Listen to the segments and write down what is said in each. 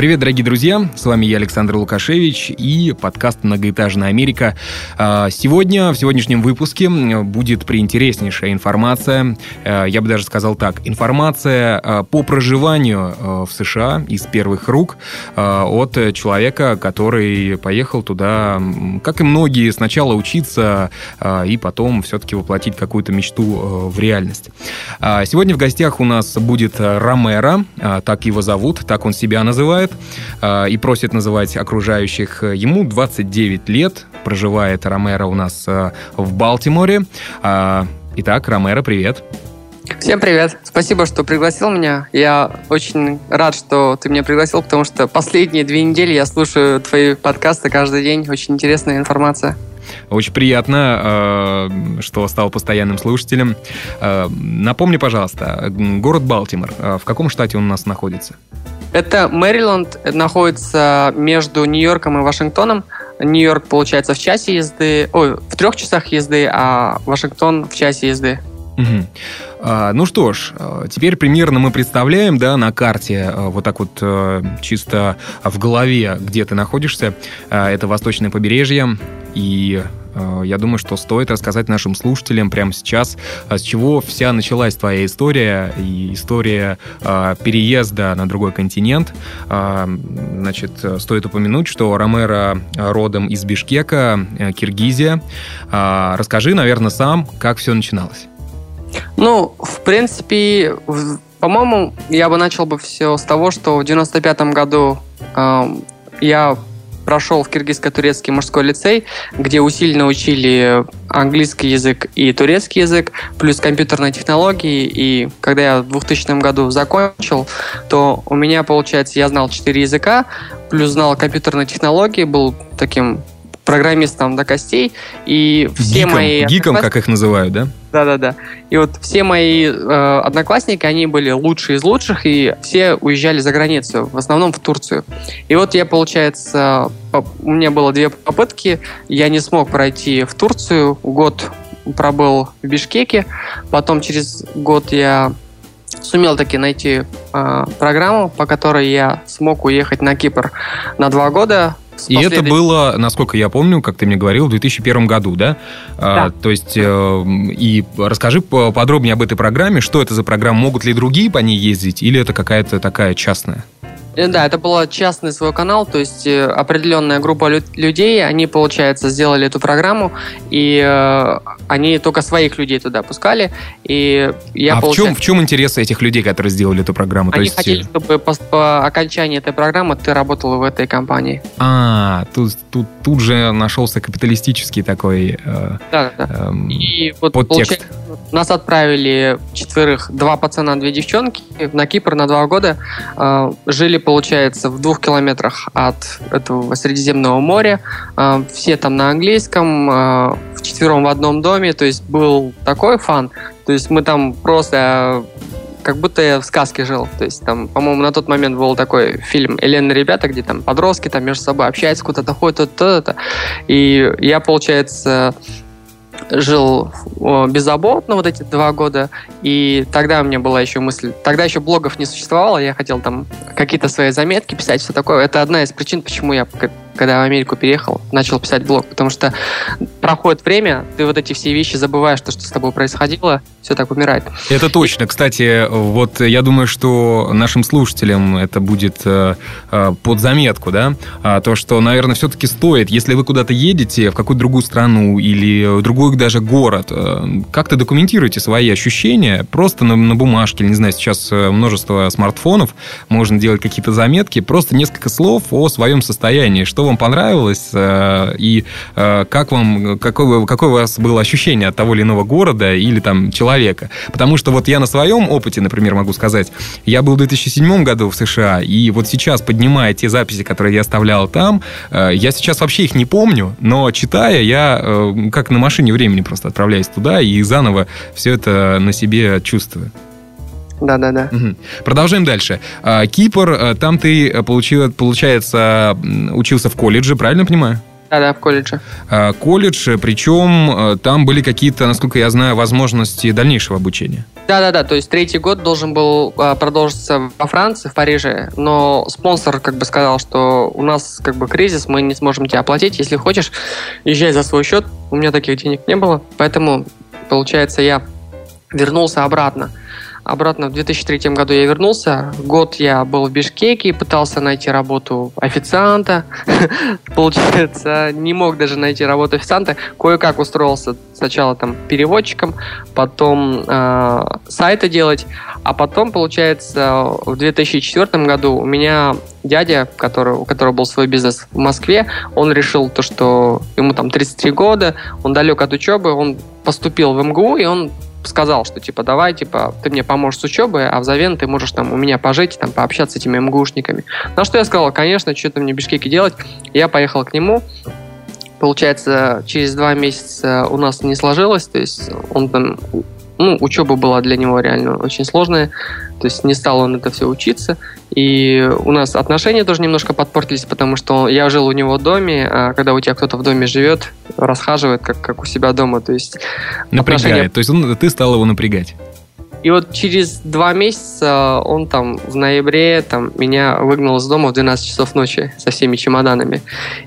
Привет, дорогие друзья! С вами я, Александр Лукашевич, и подкаст «Многоэтажная Америка». А, сегодня, в сегодняшнем выпуске, будет приинтереснейшая информация, а, я бы даже сказал так, информация а, по проживанию в США из первых рук от человека, который поехал туда, как и многие, сначала учиться, и потом все-таки воплотить какую-то мечту в реальность. Сегодня в гостях у нас будет Ромеро, так его зовут, так он себя называет лет а, и просит называть окружающих. Ему 29 лет, проживает Ромеро у нас а, в Балтиморе. Итак, Ромеро, привет. Всем привет. Спасибо, что пригласил меня. Я очень рад, что ты меня пригласил, потому что последние две недели я слушаю твои подкасты каждый день. Очень интересная информация. Очень приятно, что стал постоянным слушателем. Напомни, пожалуйста, город Балтимор. В каком штате он у нас находится? Это Мэриленд находится между Нью-Йорком и Вашингтоном. Нью-Йорк, получается, в часе езды, ой, в трех часах езды, а Вашингтон в часе езды. Угу. А, ну что ж, а, теперь примерно мы представляем, да, на карте, а, вот так вот а, чисто в голове, где ты находишься. Это восточное побережье, и Э, я думаю, что стоит рассказать нашим слушателям прямо сейчас, э, с чего вся началась твоя история и история э, переезда на другой континент. Значит, стоит упомянуть, что Ромеро родом из Бишкека, Киргизия. Расскажи, наверное, сам, как все начиналось. Ну, в принципе, по-моему, я бы начал бы все с того, что в 95 году э, я прошел в киргизско-турецкий мужской лицей, где усиленно учили английский язык и турецкий язык, плюс компьютерные технологии. И когда я в 2000 году закончил, то у меня, получается, я знал четыре языка, плюс знал компьютерные технологии, был таким программистом до костей, и все гиком, мои... Гиком, как их называют, да? Да-да-да. И вот все мои э, одноклассники, они были лучшие из лучших, и все уезжали за границу, в основном в Турцию. И вот я, получается, у меня было две попытки, я не смог пройти в Турцию, год пробыл в Бишкеке, потом через год я сумел таки найти э, программу, по которой я смог уехать на Кипр на два года, и это было, насколько я помню, как ты мне говорил, в 2001 году, да? А, да. А, то есть, э, и расскажи подробнее об этой программе, что это за программа, могут ли другие по ней ездить, или это какая-то такая частная? Э, да, это был частный свой канал, то есть э, определенная группа людей, они, получается, сделали эту программу, и э, они только своих людей туда пускали. И я, а получается... в, чем, в чем интерес этих людей, которые сделали эту программу? Они то есть... хотели, чтобы по, по окончании этой программы ты работал в этой компании. А, тут, тут, тут же нашелся капиталистический такой э, да, да. Э, и вот подтекст. Нас отправили четверых, два пацана, две девчонки на Кипр на два года. Э, жили получается, в двух километрах от этого Средиземного моря. А, все там на английском, а, в четвером в одном доме. То есть был такой фан. То есть мы там просто как будто я в сказке жил. То есть там, по-моему, на тот момент был такой фильм «Элена ребята», где там подростки там между собой общаются, куда-то ходят, то-то. И я, получается, жил беззаботно вот эти два года, и тогда у меня была еще мысль, тогда еще блогов не существовало, я хотел там какие-то свои заметки писать, все такое. Это одна из причин, почему я когда в Америку переехал, начал писать блог, потому что проходит время, ты вот эти все вещи забываешь, то, что с тобой происходило, все так умирает. Это точно. Кстати, вот я думаю, что нашим слушателям это будет э, э, под заметку, да, а, то, что, наверное, все-таки стоит, если вы куда-то едете в какую-то другую страну или в другой даже город, э, как-то документируйте свои ощущения просто на, на бумажке, не знаю, сейчас множество смартфонов, можно делать какие-то заметки, просто несколько слов о своем состоянии, что вам понравилось э, и э, как вам, какое, какое у вас было ощущение от того или иного города или там человека. Потому что вот я на своем опыте, например, могу сказать, я был в 2007 году в США, и вот сейчас, поднимая те записи, которые я оставлял там, э, я сейчас вообще их не помню, но читая, я как на машине времени просто отправляюсь туда и заново все это на себе чувствую. Да-да-да. Угу. Продолжаем дальше. А, Кипр, а, там ты, получил, получается, учился в колледже, правильно понимаю? Да-да, в колледже. А, колледж, причем там были какие-то, насколько я знаю, возможности дальнейшего обучения. Да-да-да, то есть третий год должен был продолжиться во Франции, в Париже, но спонсор как бы сказал, что у нас как бы кризис, мы не сможем тебя оплатить, если хочешь, езжай за свой счет, у меня таких денег не было, поэтому, получается, я вернулся обратно обратно в 2003 году я вернулся. Год я был в Бишкеке, пытался найти работу официанта. Получается, не мог даже найти работу официанта. Кое-как устроился сначала там переводчиком, потом э, сайты делать, а потом, получается, в 2004 году у меня дядя, который, у которого был свой бизнес в Москве, он решил то, что ему там 33 года, он далек от учебы, он поступил в МГУ, и он сказал, что типа давай, типа, ты мне поможешь с учебой, а взамен ты можешь там у меня пожить, там пообщаться с этими МГУшниками. На что я сказал, конечно, что-то мне в Бишкеке делать. Я поехал к нему. Получается, через два месяца у нас не сложилось, то есть он там ну, учеба была для него реально очень сложная, то есть не стал он это все учиться, и у нас отношения тоже немножко подпортились, потому что я жил у него в доме, а когда у тебя кто-то в доме живет, расхаживает, как, как у себя дома, то есть... Напрягает, отношения... то есть он, ты стал его напрягать. И вот через два месяца он там в ноябре там, меня выгнал из дома в 12 часов ночи со всеми чемоданами.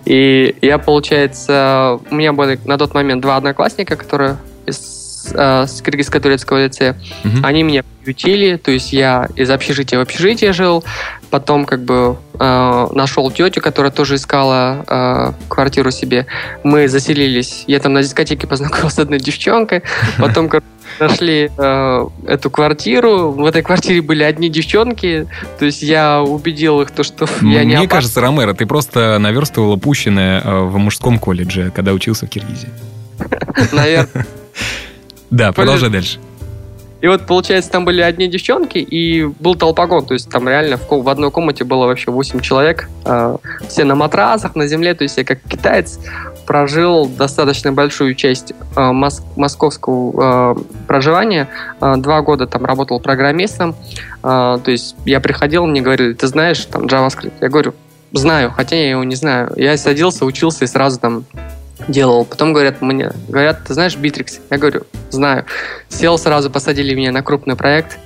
И я, получается, у меня были на тот момент два одноклассника, которые из э, с кыргызско-турецкого лицея. Угу. Они меня приютили, то есть я из общежития в общежитие жил, потом как бы э, нашел тетю, которая тоже искала э, квартиру себе. Мы заселились, я там на дискотеке познакомился с одной девчонкой, потом как нашли э, эту квартиру. В этой квартире были одни девчонки. То есть я убедил их, то, что я не Мне кажется, Ромеро, ты просто наверстывал упущенное в мужском колледже, когда учился в Киргизии. Наверное. Да, продолжай дальше. И вот, получается, там были одни девчонки, и был толпогон. То есть там реально в, в одной комнате было вообще 8 человек. Э, все на матрасах, на земле. То есть я как китаец прожил достаточно большую часть э, мос- московского э, проживания. Э, два года там работал программистом. Э, то есть я приходил, мне говорили, ты знаешь там JavaScript? Я говорю, знаю, хотя я его не знаю. Я садился, учился и сразу там делал. Потом говорят мне, говорят, ты знаешь Bittrex? Я говорю, знаю. Сел сразу, посадили меня на крупный проект.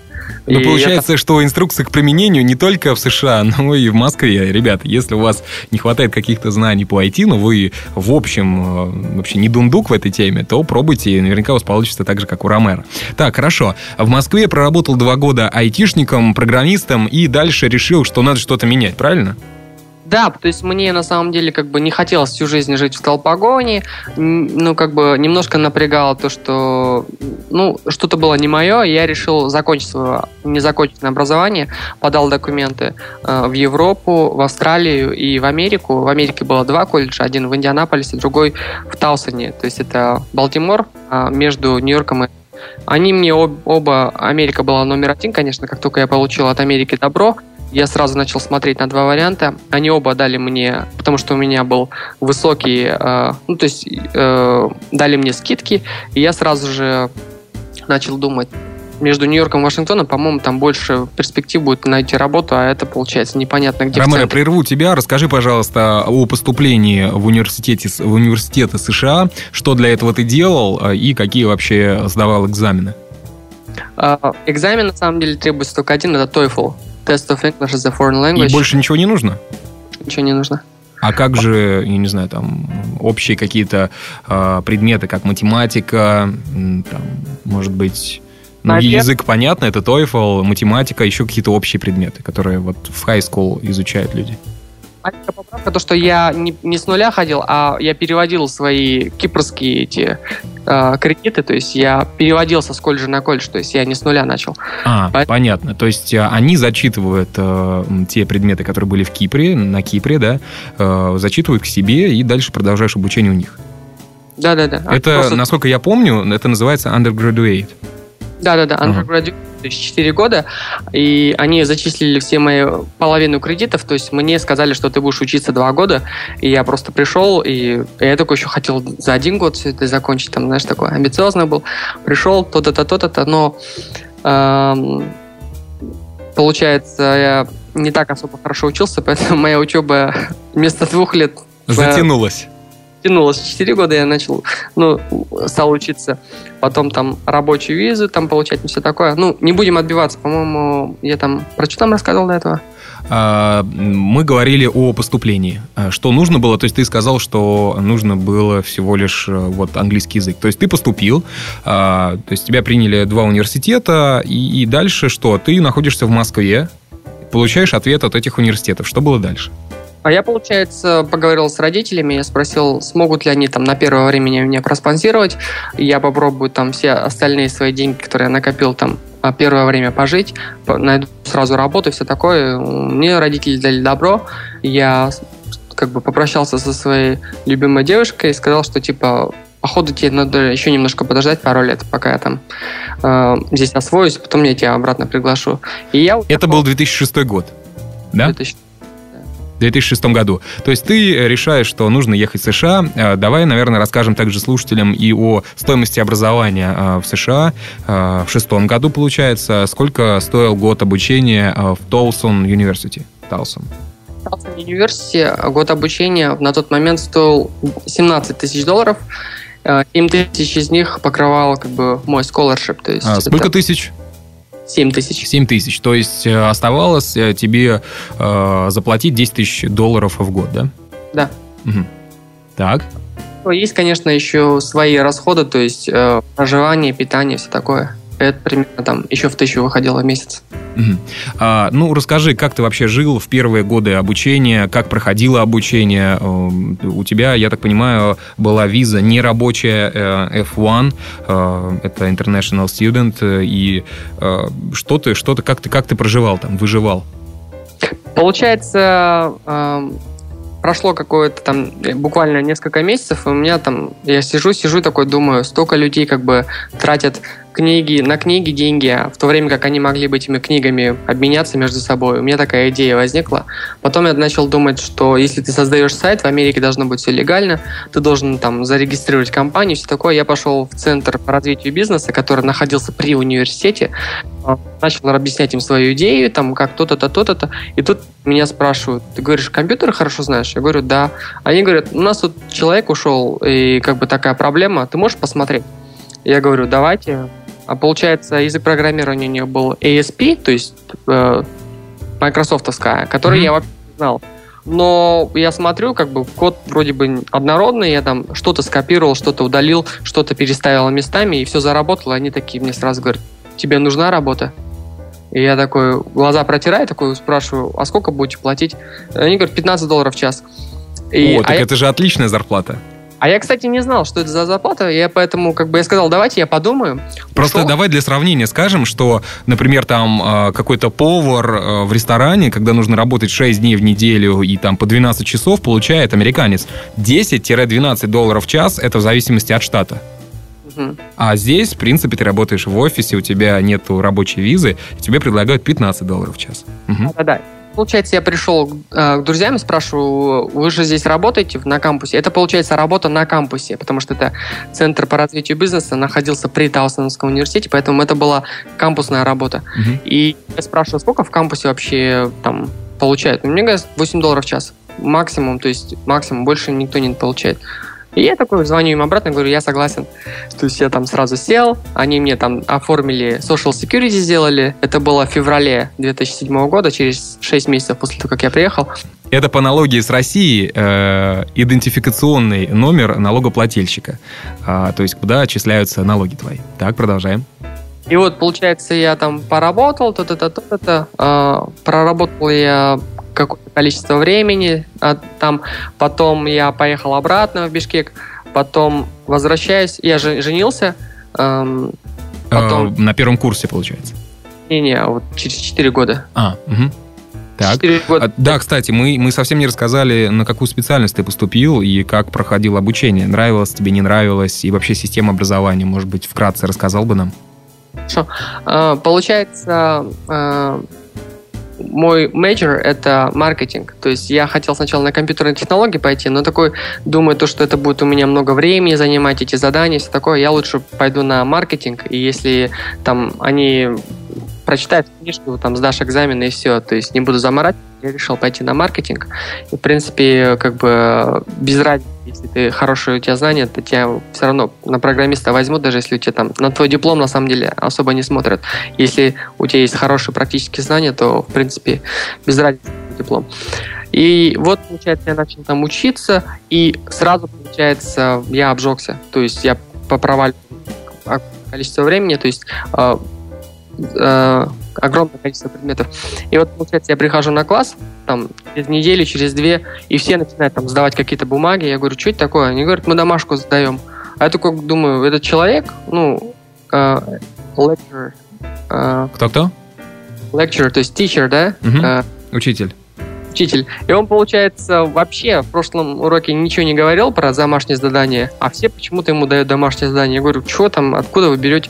Но получается, я... что инструкции к применению не только в США, но и в Москве. Ребята, если у вас не хватает каких-то знаний по IT, но вы в общем э, вообще не дундук в этой теме, то пробуйте, и наверняка у вас получится так же, как у Ромера. Так, хорошо. В Москве проработал два года айтишником, программистом, и дальше решил, что надо что-то менять, правильно? Да, то есть мне на самом деле как бы не хотелось всю жизнь жить в столпогоне, ну как бы немножко напрягало то, что ну что-то было не мое, я решил закончить свое незаконченное образование, подал документы э, в Европу, в Австралию и в Америку. В Америке было два колледжа, один в Индианаполисе, другой в Таусоне, то есть это Балтимор э, между Нью-Йорком и они мне об, оба, Америка была номер один, конечно, как только я получил от Америки добро, я сразу начал смотреть на два варианта. Они оба дали мне, потому что у меня был высокий, э, ну то есть э, дали мне скидки, и я сразу же начал думать, между Нью-Йорком и Вашингтоном, по-моему, там больше перспектив будет найти работу, а это получается непонятно где. Ромеро, прерву тебя. Расскажи, пожалуйста, о поступлении в университете в университеты США. Что для этого ты делал э, и какие вообще сдавал экзамены? Uh, экзамен, на самом деле, требуется только один, это TOEFL. Test of English as a Foreign Language. И больше ничего не нужно? Ничего не нужно. А как же, я не знаю, там общие какие-то э, предметы, как математика, там, может быть, ну, Наверное. язык понятно, это TOEFL, математика, еще какие-то общие предметы, которые вот в high school изучают люди маленькая поправка, то, что я не, не с нуля ходил, а я переводил свои кипрские эти э, кредиты, то есть я переводил со колледжа на колледж, то есть я не с нуля начал. А, Поэтому... понятно. То есть а, они зачитывают э, те предметы, которые были в Кипре, на Кипре, да, э, зачитывают к себе и дальше продолжаешь обучение у них. Да-да-да. Это, Просто... насколько я помню, это называется undergraduate. Да-да-да, undergraduate. Ага то есть 4 года, и они зачислили все мои половину кредитов, то есть мне сказали, что ты будешь учиться 2 года, и я просто пришел, и я такой еще хотел за один год все это закончить, там, знаешь, такой амбициозный был, пришел, то-то-то, то-то, но эм, получается, я не так особо хорошо учился, поэтому моя учеба вместо двух лет... Затянулась. Тянулась. Четыре года я начал, ну, стал учиться. Потом там рабочую визу там получать, и все такое. Ну, не будем отбиваться. По-моему, я там... Про что там рассказывал до этого? А, мы говорили о поступлении. А, что нужно было? То есть ты сказал, что нужно было всего лишь э, вот английский язык. То есть ты поступил, а, то есть тебя приняли два университета, и дальше что? Ты находишься в Москве, получаешь ответ от этих университетов. Что было дальше? А я, получается, поговорил с родителями, я спросил, смогут ли они там на первое время меня проспонсировать. Я попробую там все остальные свои деньги, которые я накопил там первое время пожить, найду сразу работу и все такое. Мне родители дали добро. Я как бы попрощался со своей любимой девушкой и сказал, что типа походу тебе надо еще немножко подождать пару лет, пока я там э, здесь освоюсь, потом я тебя обратно приглашу. И я Это был 2006 год, да? 2000... В 2006 году. То есть ты решаешь, что нужно ехать в США. Э, давай, наверное, расскажем также слушателям и о стоимости образования э, в США. Э, в шестом году, получается, сколько стоил год обучения в Толсон University? Толсон. Толсон University год обучения на тот момент стоил 17 тысяч долларов. 7 тысяч из них покрывал как бы мой scholarship. То есть а, сколько это... тысяч? 7 тысяч. 7 тысяч. То есть э, оставалось э, тебе э, заплатить 10 тысяч долларов в год, да? Да. Угу. Так. Ну, есть, конечно, еще свои расходы, то есть э, проживание, питание, все такое. Это примерно там еще в тысячу выходило в месяц. Угу. А, ну, расскажи, как ты вообще жил в первые годы обучения, как проходило обучение? У тебя, я так понимаю, была виза нерабочая э, F1, э, это International Student, и э, что ты, что ты, как ты, как ты проживал там, выживал? Получается, прошло какое-то там буквально несколько месяцев, и у меня там, я сижу, сижу такой, думаю, столько людей как бы тратят книги, на книги деньги, в то время как они могли бы этими книгами обменяться между собой. У меня такая идея возникла. Потом я начал думать, что если ты создаешь сайт, в Америке должно быть все легально, ты должен там зарегистрировать компанию, все такое. Я пошел в центр по развитию бизнеса, который находился при университете, а, начал объяснять им свою идею, там, как то-то-то, то-то-то. И тут меня спрашивают, ты говоришь, компьютер хорошо знаешь? Я говорю, да. Они говорят, у нас тут человек ушел, и как бы такая проблема, ты можешь посмотреть? Я говорю, давайте, а получается, язык программирования у нее был ASP, то есть э, майкрософтовская, который mm-hmm. я вообще не знал. Но я смотрю, как бы код вроде бы однородный, я там что-то скопировал, что-то удалил, что-то переставил местами, и все заработало. Они такие мне сразу говорят, тебе нужна работа? И я такой, глаза протираю, такой спрашиваю, а сколько будете платить? Они говорят, 15 долларов в час. И, О, так а это я... же отличная зарплата. А я, кстати, не знал, что это за зарплата. Я поэтому, как бы, я сказал, давайте я подумаю. Просто что... давай для сравнения скажем, что, например, там а, какой-то повар а, в ресторане, когда нужно работать 6 дней в неделю и там по 12 часов, получает американец 10-12 долларов в час. Это в зависимости от штата. А здесь, в принципе, ты работаешь в офисе, у тебя нету рабочей визы, и тебе предлагают 15 долларов в час. Да-да получается, я пришел э, к друзьям и спрашиваю, вы же здесь работаете на кампусе? Это, получается, работа на кампусе, потому что это Центр по развитию бизнеса находился при Таусоновском университете, поэтому это была кампусная работа. Угу. И я спрашиваю, сколько в кампусе вообще там получают? Мне говорят, 8 долларов в час. Максимум, то есть максимум, больше никто не получает. И я такой звоню им обратно, говорю, я согласен. То есть я там сразу сел, они мне там оформили social security сделали. Это было в феврале 2007 года, через 6 месяцев после того, как я приехал. Это по аналогии с Россией э, идентификационный номер налогоплательщика. Э, то есть куда отчисляются налоги твои. Так, продолжаем. И вот, получается, я там поработал, то-то, то-то, э, проработал я какое-то количество времени. А там потом я поехал обратно в Бишкек, потом возвращаюсь, я же женился. Эм, потом... э, на первом курсе, получается? Не-не, вот через 4 года. А, угу. Так. Года. А, да, кстати, мы, мы совсем не рассказали, на какую специальность ты поступил и как проходил обучение. Нравилось тебе, не нравилось, и вообще система образования, может быть, вкратце рассказал бы нам? Хорошо. Э, получается, э, мой major — это маркетинг. То есть я хотел сначала на компьютерные технологии пойти, но такой, думаю, то, что это будет у меня много времени занимать, эти задания, все такое, я лучше пойду на маркетинг. И если там они прочитаешь книжку, там, сдашь экзамены и все. То есть не буду заморать. Я решил пойти на маркетинг. И, в принципе, как бы без разницы, если ты хорошие у тебя знания, то тебя все равно на программиста возьмут, даже если у тебя там на твой диплом на самом деле особо не смотрят. Если у тебя есть хорошие практические знания, то, в принципе, без разницы диплом. И вот, получается, я начал там учиться, и сразу, получается, я обжегся. То есть я попровалил количество времени, то есть э, огромное количество предметов. И вот, получается, я прихожу на класс, там, через неделю, через две, и все начинают там сдавать какие-то бумаги. Я говорю, что это такое? Они говорят, мы домашку сдаем. А я такой думаю, этот человек, ну, э, lecturer. Э, Кто-кто? Lecturer, то есть teacher, да? Угу. Э, Учитель учитель. И он, получается, вообще в прошлом уроке ничего не говорил про домашнее задание, а все почему-то ему дают домашнее задание. Я говорю, что там, откуда вы берете?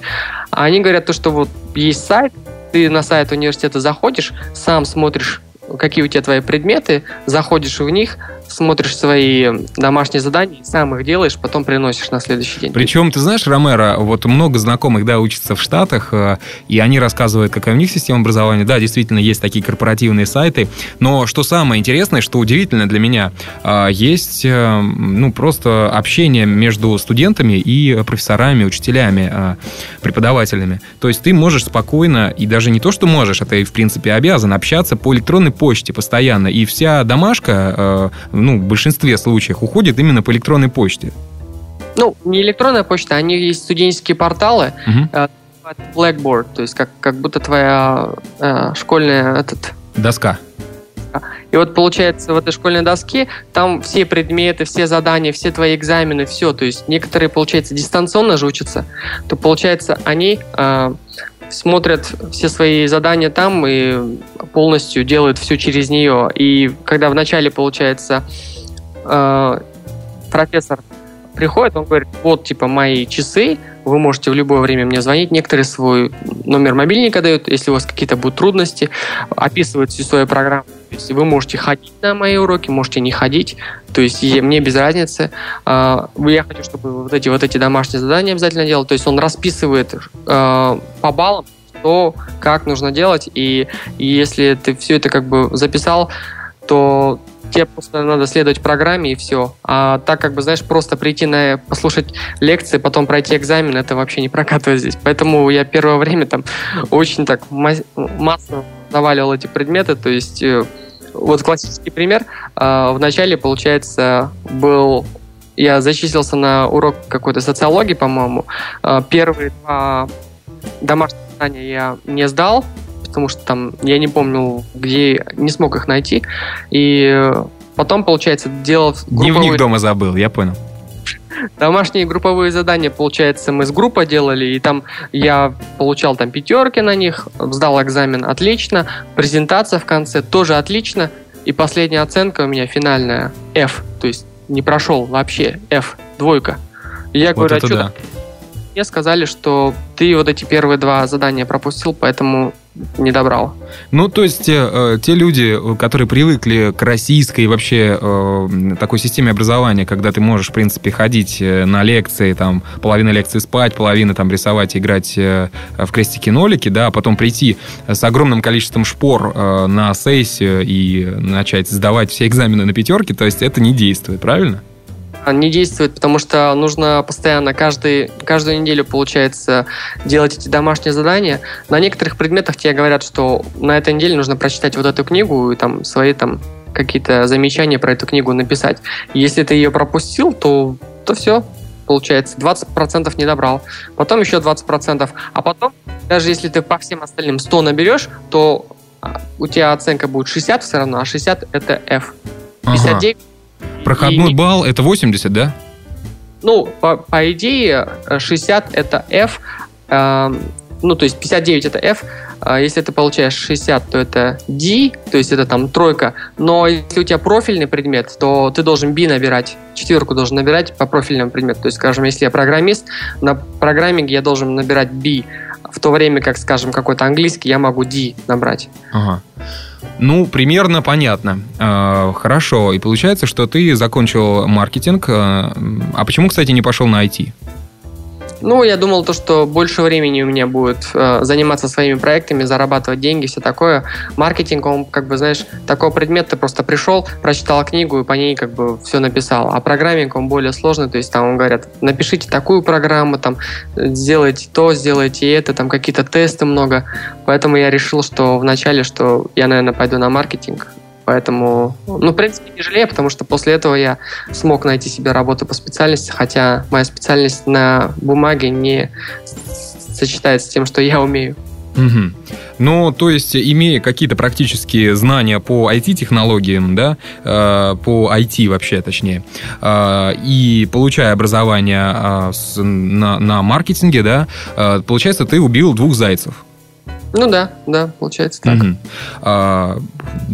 А они говорят то, что вот есть сайт, ты на сайт университета заходишь, сам смотришь какие у тебя твои предметы, заходишь в них, смотришь свои домашние задания, сам их делаешь, потом приносишь на следующий день. Причем, ты знаешь, Ромеро, вот много знакомых, да, учатся в Штатах, э, и они рассказывают, какая у них система образования. Да, действительно, есть такие корпоративные сайты, но что самое интересное, что удивительно для меня, э, есть, э, ну, просто общение между студентами и профессорами, учителями, преподавателями. То есть ты можешь спокойно, и даже не то, что можешь, а ты, в принципе, обязан общаться по электронной почте постоянно, и вся домашка ну, в большинстве случаев уходит именно по электронной почте. Ну, не электронная почта, они есть студенческие порталы, угу. Blackboard, то есть как, как будто твоя э, школьная этот... Доска. И вот получается в этой школьной доске там все предметы, все задания, все твои экзамены, все. То есть некоторые, получается, дистанционно же учатся, то получается они э, смотрят все свои задания там и полностью делают все через нее. И когда вначале, получается, э, профессор приходит, он говорит, вот, типа, мои часы, вы можете в любое время мне звонить. Некоторые свой номер мобильника дают, если у вас какие-то будут трудности, описывают всю свою программу. То есть вы можете ходить на мои уроки, можете не ходить. То есть мне без разницы. А, я хочу, чтобы вот эти, вот эти домашние задания обязательно делал. То есть он расписывает а, по баллам, что, как нужно делать. И, если ты все это как бы записал, то тебе просто надо следовать программе и все. А так, как бы, знаешь, просто прийти на послушать лекции, потом пройти экзамен, это вообще не прокатывает здесь. Поэтому я первое время там очень так массово заваливал эти предметы, то есть э, вот классический пример. А, в начале, получается, был я зачислился на урок какой-то социологии, по-моему. А, первые два домашних задания я не сдал, потому что там я не помню, где не смог их найти. И потом, получается, делал... Групповые... Дневник дома забыл, я понял. Домашние групповые задания, получается, мы с группой делали, и там я получал там пятерки на них, сдал экзамен отлично, презентация в конце тоже отлично, и последняя оценка у меня финальная F, то есть не прошел вообще F, двойка. И я вот говорю, а что да мне сказали, что ты вот эти первые два задания пропустил, поэтому не добрал. Ну, то есть э, те люди, которые привыкли к российской вообще э, такой системе образования, когда ты можешь, в принципе, ходить э, на лекции, там, половина лекции спать, половина там рисовать, играть э, в крестики-нолики, да, а потом прийти с огромным количеством шпор э, на сессию и начать сдавать все экзамены на пятерки, то есть это не действует, правильно? Не действует, потому что нужно постоянно каждый, каждую неделю, получается, делать эти домашние задания. На некоторых предметах тебе говорят, что на этой неделе нужно прочитать вот эту книгу и там свои там какие-то замечания про эту книгу написать. Если ты ее пропустил, то, то все, получается, 20% не добрал. Потом еще 20%. А потом, даже если ты по всем остальным 100 наберешь, то а, у тебя оценка будет 60 все равно, а 60 это F. 59 ага. Проходной и... балл это 80, да? Ну, по, по идее, 60 это F, э, ну, то есть 59 это F, э, если ты получаешь 60, то это D, то есть это там тройка, но если у тебя профильный предмет, то ты должен B набирать, четверку должен набирать по профильному предмету, то есть, скажем, если я программист, на программинге я должен набирать B, в то время как, скажем, какой-то английский я могу D набрать. Ага. Ну, примерно понятно. А, хорошо. И получается, что ты закончил маркетинг. А, а почему, кстати, не пошел на IT? Ну, я думал то, что больше времени у меня будет э, заниматься своими проектами, зарабатывать деньги, все такое. Маркетинг, он, как бы, знаешь, такой предмет, ты просто пришел, прочитал книгу и по ней, как бы, все написал. А программинг, он более сложный, то есть там говорят, напишите такую программу, там, сделайте то, сделайте это, там, какие-то тесты много. Поэтому я решил, что вначале, что я, наверное, пойду на маркетинг, Поэтому, ну, в принципе, не жалею, потому что после этого я смог найти себе работу по специальности, хотя моя специальность на бумаге не сочетается с тем, что я умею. Угу. Ну, то есть, имея какие-то практические знания по IT-технологиям, да, э, по IT вообще, точнее, э, и получая образование э, с, на, на маркетинге, да, э, получается, ты убил двух зайцев. Ну да, да, получается так. Угу. А,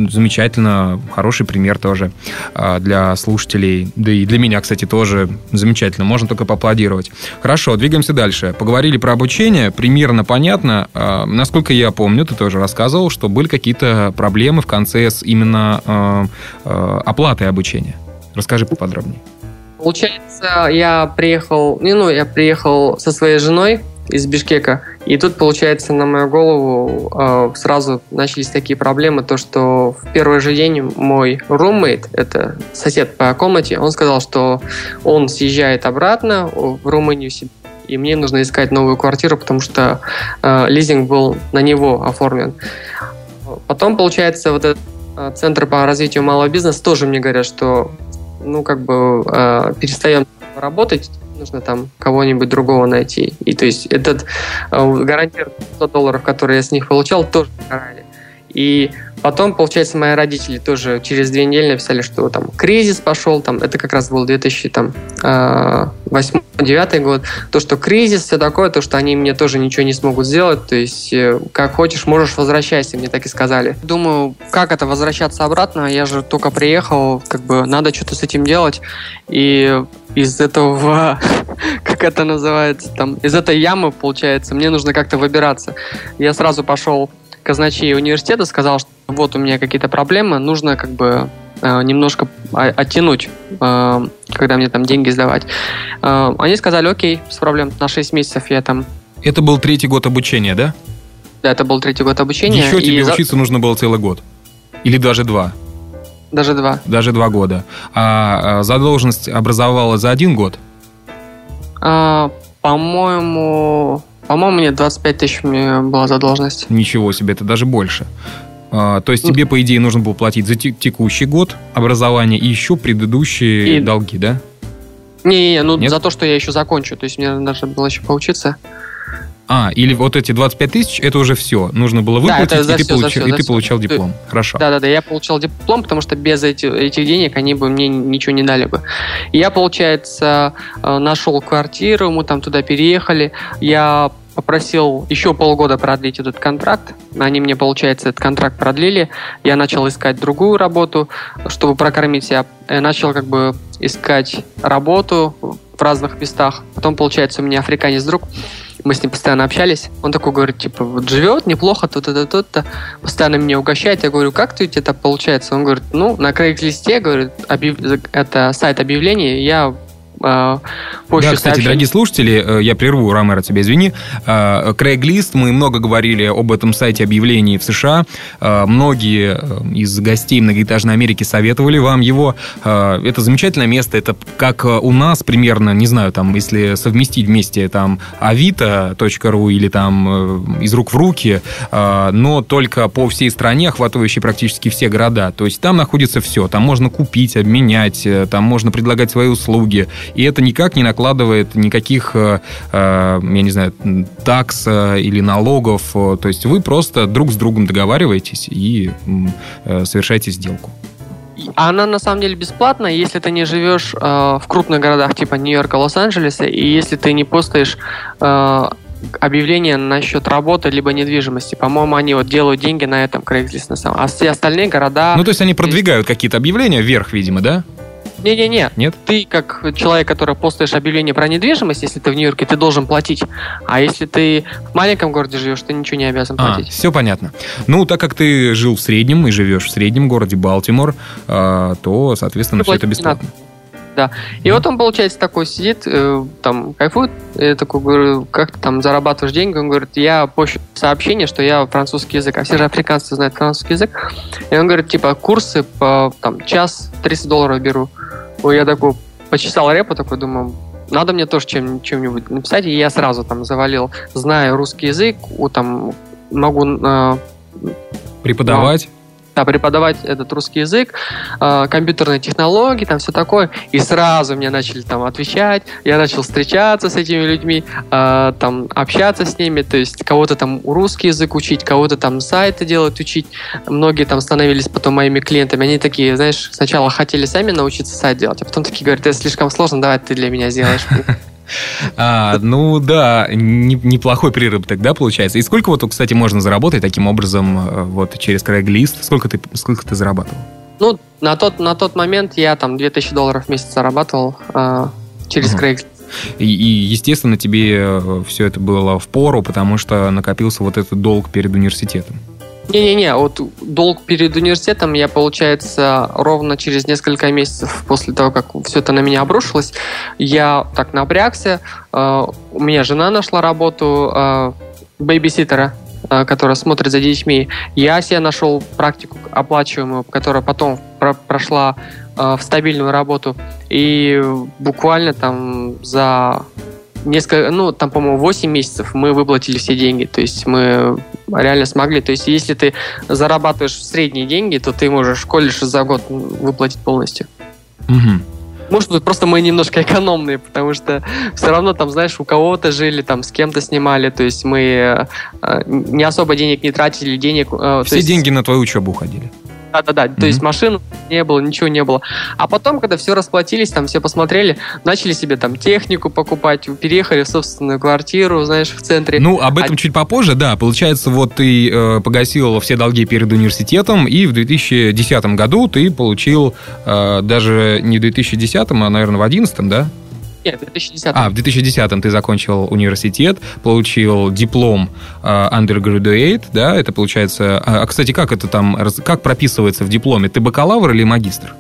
замечательно, хороший пример тоже а, для слушателей, да и для меня, кстати, тоже замечательно. Можно только поаплодировать. Хорошо, двигаемся дальше. Поговорили про обучение, примерно понятно. А, насколько я помню, ты тоже рассказывал, что были какие-то проблемы в конце с именно а, а, оплатой обучения. Расскажи поподробнее. Получается, я приехал, ну, я приехал со своей женой из Бишкека. И тут, получается, на мою голову э, сразу начались такие проблемы, то что в первый же день мой румейт, это сосед по комнате, он сказал, что он съезжает обратно в Румынию себе, и мне нужно искать новую квартиру, потому что э, лизинг был на него оформлен. Потом, получается, вот этот э, Центр по развитию малого бизнеса тоже мне говорят, что ну, как бы э, перестаем работать, нужно там кого-нибудь другого найти. И то есть этот э, гарантированный 100 долларов, которые я с них получал, тоже карали. И потом, получается, мои родители тоже через две недели написали, что там кризис пошел, там это как раз был 2008-2009 год, то, что кризис, все такое, то, что они мне тоже ничего не смогут сделать, то есть э, как хочешь, можешь возвращайся, мне так и сказали. Думаю, как это возвращаться обратно, я же только приехал, как бы надо что-то с этим делать, и из этого, как это называется, там, из этой ямы, получается, мне нужно как-то выбираться. Я сразу пошел казначей университета сказал, что вот у меня какие-то проблемы, нужно как бы э, немножко оттянуть, э, когда мне там деньги сдавать. Э, они сказали, окей, с проблем, на 6 месяцев я там... Это был третий год обучения, да? Да, это был третий год обучения. Еще тебе за... учиться нужно было целый год? Или даже два? Даже два. Даже два года. А задолженность образовала за один год? А, по-моему, по-моему, мне 25 тысяч была задолженность. Ничего себе, это даже больше. А, то есть тебе, по идее, нужно было платить за текущий год образования и еще предыдущие и... долги, да? Не-не-не, ну Нет? за то, что я еще закончу. То есть мне нужно было еще поучиться. А, или вот эти 25 тысяч, это уже все. Нужно было выплатить, да, и, ты, все, получ... все, и ты получал диплом. Хорошо. Да-да-да, я получал диплом, потому что без эти, этих денег они бы мне ничего не дали бы. Я, получается, э, нашел квартиру, мы там туда переехали. Я попросил еще полгода продлить этот контракт. Они мне, получается, этот контракт продлили. Я начал искать другую работу, чтобы прокормить себя. Я начал как бы искать работу в разных местах. Потом, получается, у меня африканец друг мы с ним постоянно общались. Он такой говорит, типа, вот живет неплохо, то-то, то-то, постоянно меня угощает. Я говорю, как ты это получается? Он говорит, ну, на Craigslist, говорит, объяв... это сайт объявлений, я э, позже Да, кстати, сообщений. дорогие слушатели, э, я прерву, Ромеро, тебя извини. Э, Craigslist, мы много говорили об этом сайте объявлений в США. Э, многие из гостей многоэтажной Америки советовали вам его. Это замечательное место. Это как у нас примерно, не знаю, там, если совместить вместе там авито.ру или там из рук в руки, но только по всей стране, охватывающей практически все города. То есть там находится все. Там можно купить, обменять, там можно предлагать свои услуги и это никак не накладывает никаких, э, э, я не знаю, такс э, или налогов. То есть вы просто друг с другом договариваетесь и совершаете сделку. Она на самом деле бесплатная, если ты не живешь э, в крупных городах типа Нью-Йорка, Лос-Анджелеса, и если ты не постаешь э, объявления насчет работы либо недвижимости. По-моему, они вот делают деньги на этом Craigslist на самом. А все остальные города... Ну, то есть они продвигают какие-то объявления вверх, видимо, да? Не-не-не. Нет? Ты, как человек, который постаешь объявление про недвижимость, если ты в Нью-Йорке, ты должен платить. А если ты в маленьком городе живешь, ты ничего не обязан а, платить. все понятно. Ну, так как ты жил в среднем и живешь в среднем городе Балтимор, э, то, соответственно, ты все это бесплатно. Да. И вот он, получается, такой сидит, э, там, кайфует. Я такой говорю, как ты там зарабатываешь деньги? Он говорит, я пощу сообщение, что я французский язык. А все же африканцы знают французский язык. И он говорит, типа, курсы по там, час 300 долларов беру. Ой, я такой почесал репу, такой думаю, надо мне тоже чем, чем-нибудь написать. И я сразу там завалил, знаю русский язык, у, там, могу... Э, Преподавать? да, преподавать этот русский язык, э, компьютерные технологии, там все такое. И сразу мне начали там отвечать, я начал встречаться с этими людьми, э, там общаться с ними, то есть кого-то там русский язык учить, кого-то там сайты делать учить. Многие там становились потом моими клиентами. Они такие, знаешь, сначала хотели сами научиться сайт делать, а потом такие говорят, это слишком сложно, давай ты для меня сделаешь. А, ну да, не, неплохой приработок, да, получается. И сколько вот, кстати, можно заработать таким образом э, вот через Craigslist? Сколько ты, сколько ты зарабатывал? Ну, на тот, на тот момент я там 2000 долларов в месяц зарабатывал э, через угу. Craigslist. И, и, естественно, тебе э, все это было в пору, потому что накопился вот этот долг перед университетом. Не-не-не, вот долг перед университетом я, получается, ровно через несколько месяцев после того, как все это на меня обрушилось, я так напрягся. Э, у меня жена нашла работу э, бейбиситера, э, которая смотрит за детьми. Я себе нашел практику оплачиваемую, которая потом прошла в стабильную работу. И буквально там за несколько, ну, там, по-моему, 8 месяцев мы выплатили все деньги. То есть мы реально смогли. То есть если ты зарабатываешь средние деньги, то ты можешь колледж за год выплатить полностью. Угу. Может быть, просто мы немножко экономные, потому что все равно там, знаешь, у кого-то жили, там с кем-то снимали, то есть мы э, не особо денег не тратили, денег... Э, Все есть... деньги на твою учебу уходили. Да-да-да, mm-hmm. то есть машин не было, ничего не было. А потом, когда все расплатились, там все посмотрели, начали себе там технику покупать, переехали в собственную квартиру, знаешь, в центре. Ну, об этом а... чуть попозже, да. Получается, вот ты э, погасил все долги перед университетом, и в 2010 году ты получил э, даже не в 2010, а, наверное, в 2011, да? Нет, в 2010. А, в 2010 ты закончил университет, получил диплом uh, undergraduate, да, это получается... А, а, кстати, как это там, как прописывается в дипломе? Ты бакалавр или магистр?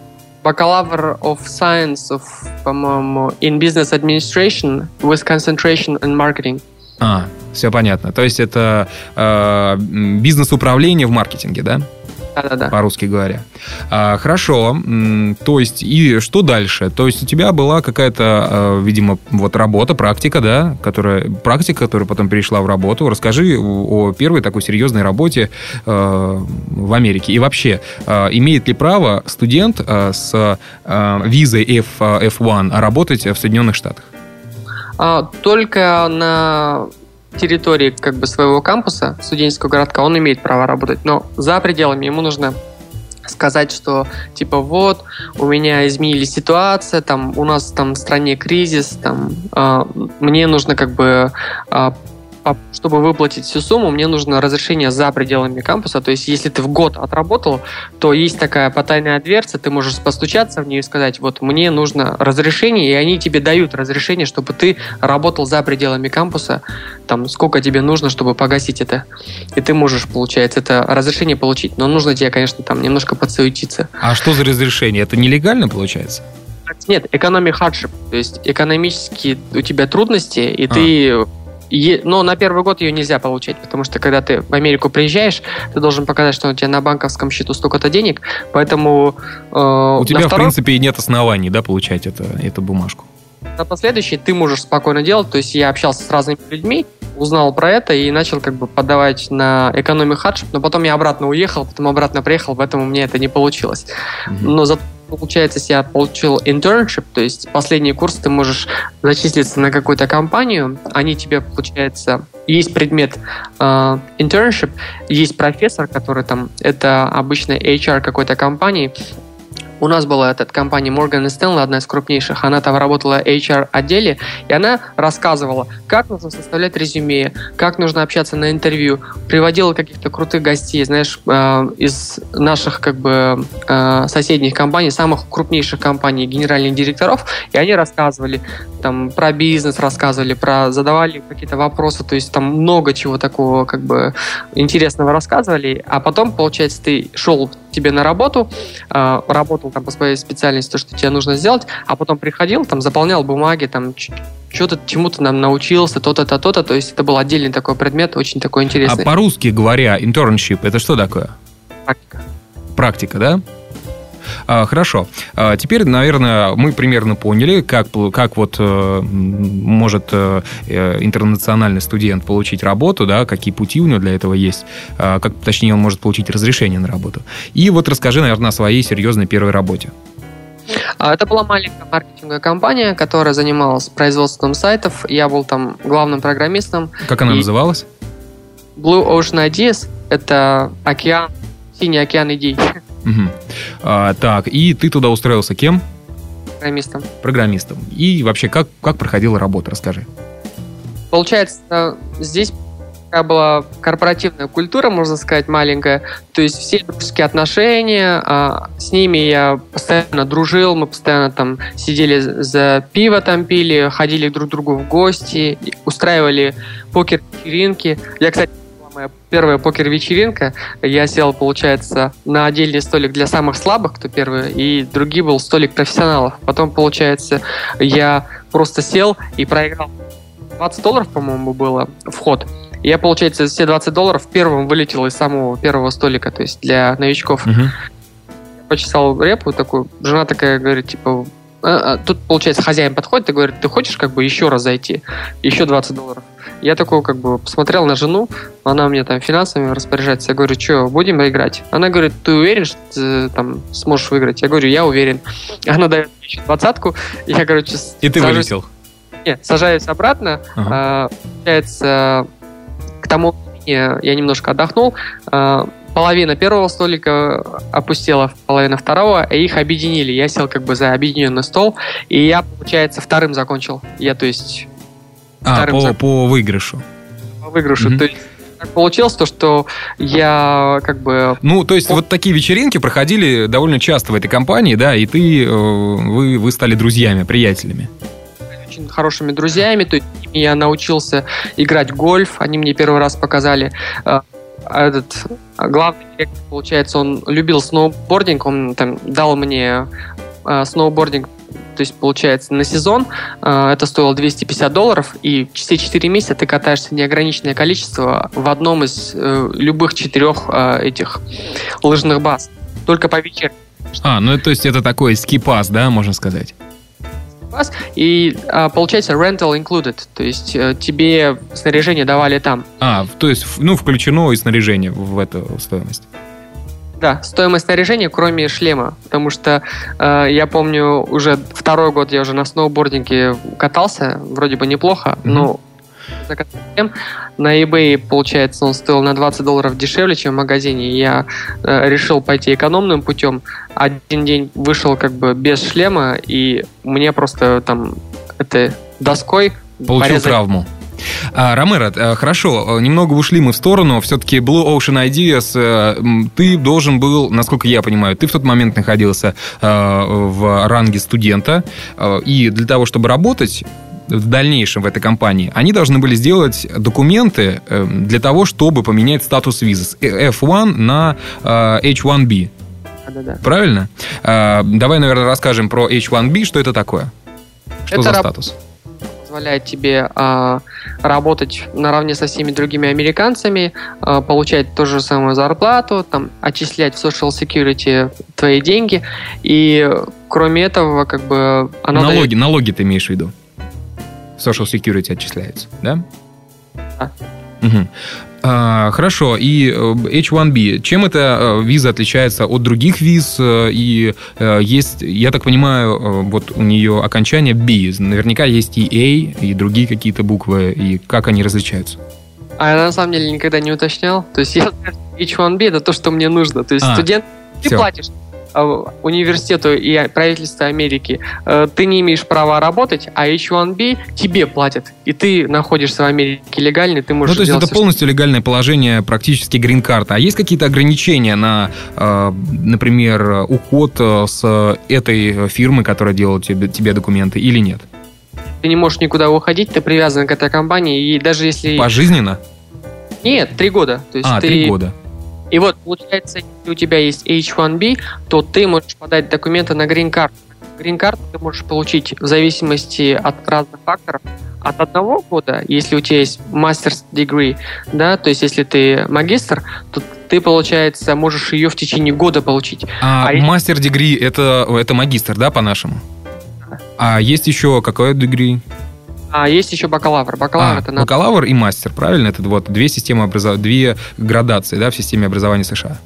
Бакалавр of Science of, по-моему, in Business Administration with concentration in marketing. А, все понятно. То есть это э, бизнес-управление в маркетинге, да? Да-да-да. По-русски говоря. А, хорошо. То есть, и что дальше? То есть, у тебя была какая-то, а, видимо, вот работа, практика, да, которая, практика, которая потом перешла в работу. Расскажи о первой такой серьезной работе а, в Америке. И вообще, а, имеет ли право студент с визой F, F1 работать в Соединенных Штатах? Только на территории как бы своего кампуса, студенческого городка, он имеет право работать, но за пределами ему нужно сказать, что типа вот у меня изменились ситуация, там у нас там в стране кризис, там э, мне нужно как бы э, чтобы выплатить всю сумму, мне нужно разрешение за пределами кампуса. То есть, если ты в год отработал, то есть такая потайная дверца, ты можешь постучаться в нее и сказать, вот мне нужно разрешение, и они тебе дают разрешение, чтобы ты работал за пределами кампуса, там, сколько тебе нужно, чтобы погасить это. И ты можешь, получается, это разрешение получить. Но нужно тебе, конечно, там немножко подсуетиться. А что за разрешение? Это нелегально, получается? Нет, экономия hardship. То есть экономические у тебя трудности, и а. ты но на первый год ее нельзя получать, потому что когда ты в Америку приезжаешь, ты должен показать, что у тебя на банковском счету столько-то денег, поэтому... Э, у тебя, второй... в принципе, нет оснований, да, получать это, эту бумажку? На последующий ты можешь спокойно делать, то есть я общался с разными людьми, узнал про это и начал как бы подавать на экономию хадшип, но потом я обратно уехал, потом обратно приехал, поэтому мне это не получилось. Mm-hmm. Но зато получается, я получил internship, то есть последний курс ты можешь зачислиться на какую-то компанию, они тебе, получается, есть предмет uh, internship, есть профессор, который там, это обычно HR какой-то компании, у нас была эта компания Morgan Stanley, одна из крупнейших. Она там работала HR-отделе, и она рассказывала, как нужно составлять резюме, как нужно общаться на интервью, приводила каких-то крутых гостей, знаешь, э, из наших как бы э, соседних компаний, самых крупнейших компаний, генеральных директоров, и они рассказывали там про бизнес, рассказывали, про задавали какие-то вопросы, то есть там много чего такого как бы интересного рассказывали, а потом, получается, ты шел тебе на работу, э, работал там по своей специальности, что тебе нужно сделать, а потом приходил, там заполнял бумаги, там что-то чему-то нам научился, то-то, то-то, то-то. То есть это был отдельный такой предмет, очень такой интересный. А по-русски говоря, internship это что такое? Практика. Практика, да? А, хорошо. А, теперь, наверное, мы примерно поняли, как, как вот э, может э, э, интернациональный студент получить работу, да, какие пути у него для этого есть, а, как, точнее, он может получить разрешение на работу. И вот расскажи, наверное, о своей серьезной первой работе. Это была маленькая маркетинговая компания, которая занималась производством сайтов. Я был там главным программистом. Как она и... называлась? Blue Ocean Ideas. Это океан, синий океан идей. Угу. А, так, и ты туда устроился кем? Программистом. Программистом. И вообще, как, как проходила работа, расскажи. Получается, здесь такая была корпоративная культура, можно сказать, маленькая. То есть все дружеские отношения, а, с ними я постоянно дружил, мы постоянно там сидели за пиво там пили, ходили друг к другу в гости, устраивали покер-вечеринки. Я, кстати, моя первая покер-вечеринка. Я сел, получается, на отдельный столик для самых слабых, кто первый, и другой был столик профессионалов. Потом, получается, я просто сел и проиграл 20 долларов, по-моему, было вход. Я, получается, все 20 долларов первым вылетел из самого первого столика, то есть для новичков. Uh-huh. Почесал репу такую, жена такая говорит, типа, тут, получается, хозяин подходит и говорит, ты хочешь как бы еще раз зайти? Еще 20 долларов. Я такой как бы посмотрел на жену, она мне там финансами распоряжается. Я говорю, что, будем играть? Она говорит, ты уверен, что ты там сможешь выиграть? Я говорю, я уверен. Она дает мне еще двадцатку, я, короче... И ты сажусь... вылетел? Нет, сажаюсь обратно. Ага. А, получается, к тому времени я немножко отдохнул. А, половина первого столика опустела в половину второго, и их объединили. Я сел как бы за объединенный стол, и я, получается, вторым закончил. Я, то есть... А, по, зак... по выигрышу. По выигрышу. Mm-hmm. То есть так получилось то, что я как бы... Ну, то есть вот такие вечеринки проходили довольно часто в этой компании, да, и ты, э, вы, вы стали друзьями, приятелями очень хорошими друзьями, то есть я научился играть гольф, они мне первый раз показали э, этот главный директор, получается, он любил сноубординг, он там дал мне э, сноубординг, то есть, получается, на сезон э, это стоило 250 долларов, и все 4 месяца ты катаешься неограниченное количество в одном из э, любых четырех э, этих лыжных баз, только по вечерам. А, ну то есть это такой скипас, да, можно сказать? Класс, и а, получается rental included, то есть а, тебе снаряжение давали там. А, то есть, ну, включено и снаряжение в эту стоимость. Да, стоимость снаряжения, кроме шлема, потому что э, я помню уже второй год я уже на сноубординге катался, вроде бы неплохо, mm-hmm. но на eBay, получается, он стоил на 20 долларов дешевле, чем в магазине. Я э, решил пойти экономным путем. Один день вышел как бы без шлема, и мне просто там этой доской Получил порезали. травму. А, Ромеро, э, хорошо, немного ушли мы в сторону. Все-таки Blue Ocean Ideas, э, ты должен был, насколько я понимаю, ты в тот момент находился э, в ранге студента, и для того, чтобы работать, в дальнейшем в этой компании, они должны были сделать документы э, для того, чтобы поменять статус визы с F1 на э, H1B. Да-да. Правильно? Э, давай, наверное, расскажем про H1B, что это такое. Что это за статус? позволяет тебе э, работать наравне со всеми другими американцами, э, получать ту же самую зарплату, там, отчислять в Social Security твои деньги. И кроме этого, как бы... Она налоги, дает... налоги ты имеешь в виду? Social Security отчисляется, да? Да. Угу. А, хорошо, и э, H1B, чем эта э, виза отличается от других виз? Э, и есть, я так понимаю, вот у нее окончание B, наверняка есть и A, и другие какие-то буквы, и как они различаются? А я на самом деле никогда не уточнял. То есть я H1B это то, что мне нужно. То есть а, студент, ты все. платишь университету и правительству Америки, э, ты не имеешь права работать, а H1B тебе платят. И ты находишься в Америке легально, ты можешь Ну, то есть это полностью легальное положение практически грин-карта. А есть какие-то ограничения на, э, например, уход с этой фирмы, которая делает тебе, тебе документы, или нет? Ты не можешь никуда уходить, ты привязан к этой компании, и даже если... Пожизненно? Нет, три года. То есть а, ты... три года И вот, получается, если у тебя есть H1B, то ты можешь подать документы на грин-карту. Грин-карту ты можешь получить в зависимости от разных факторов. От одного года, если у тебя есть master's degree, да, то есть если ты магистр, то ты, получается, можешь ее в течение года получить. А, а мастер degree это, это магистр, да, по-нашему? А есть еще какое degree? А есть еще бакалавр. Бакалавр а, это надо... бакалавр и мастер, правильно? Это вот две системы образования, две градации, да, в системе образования США.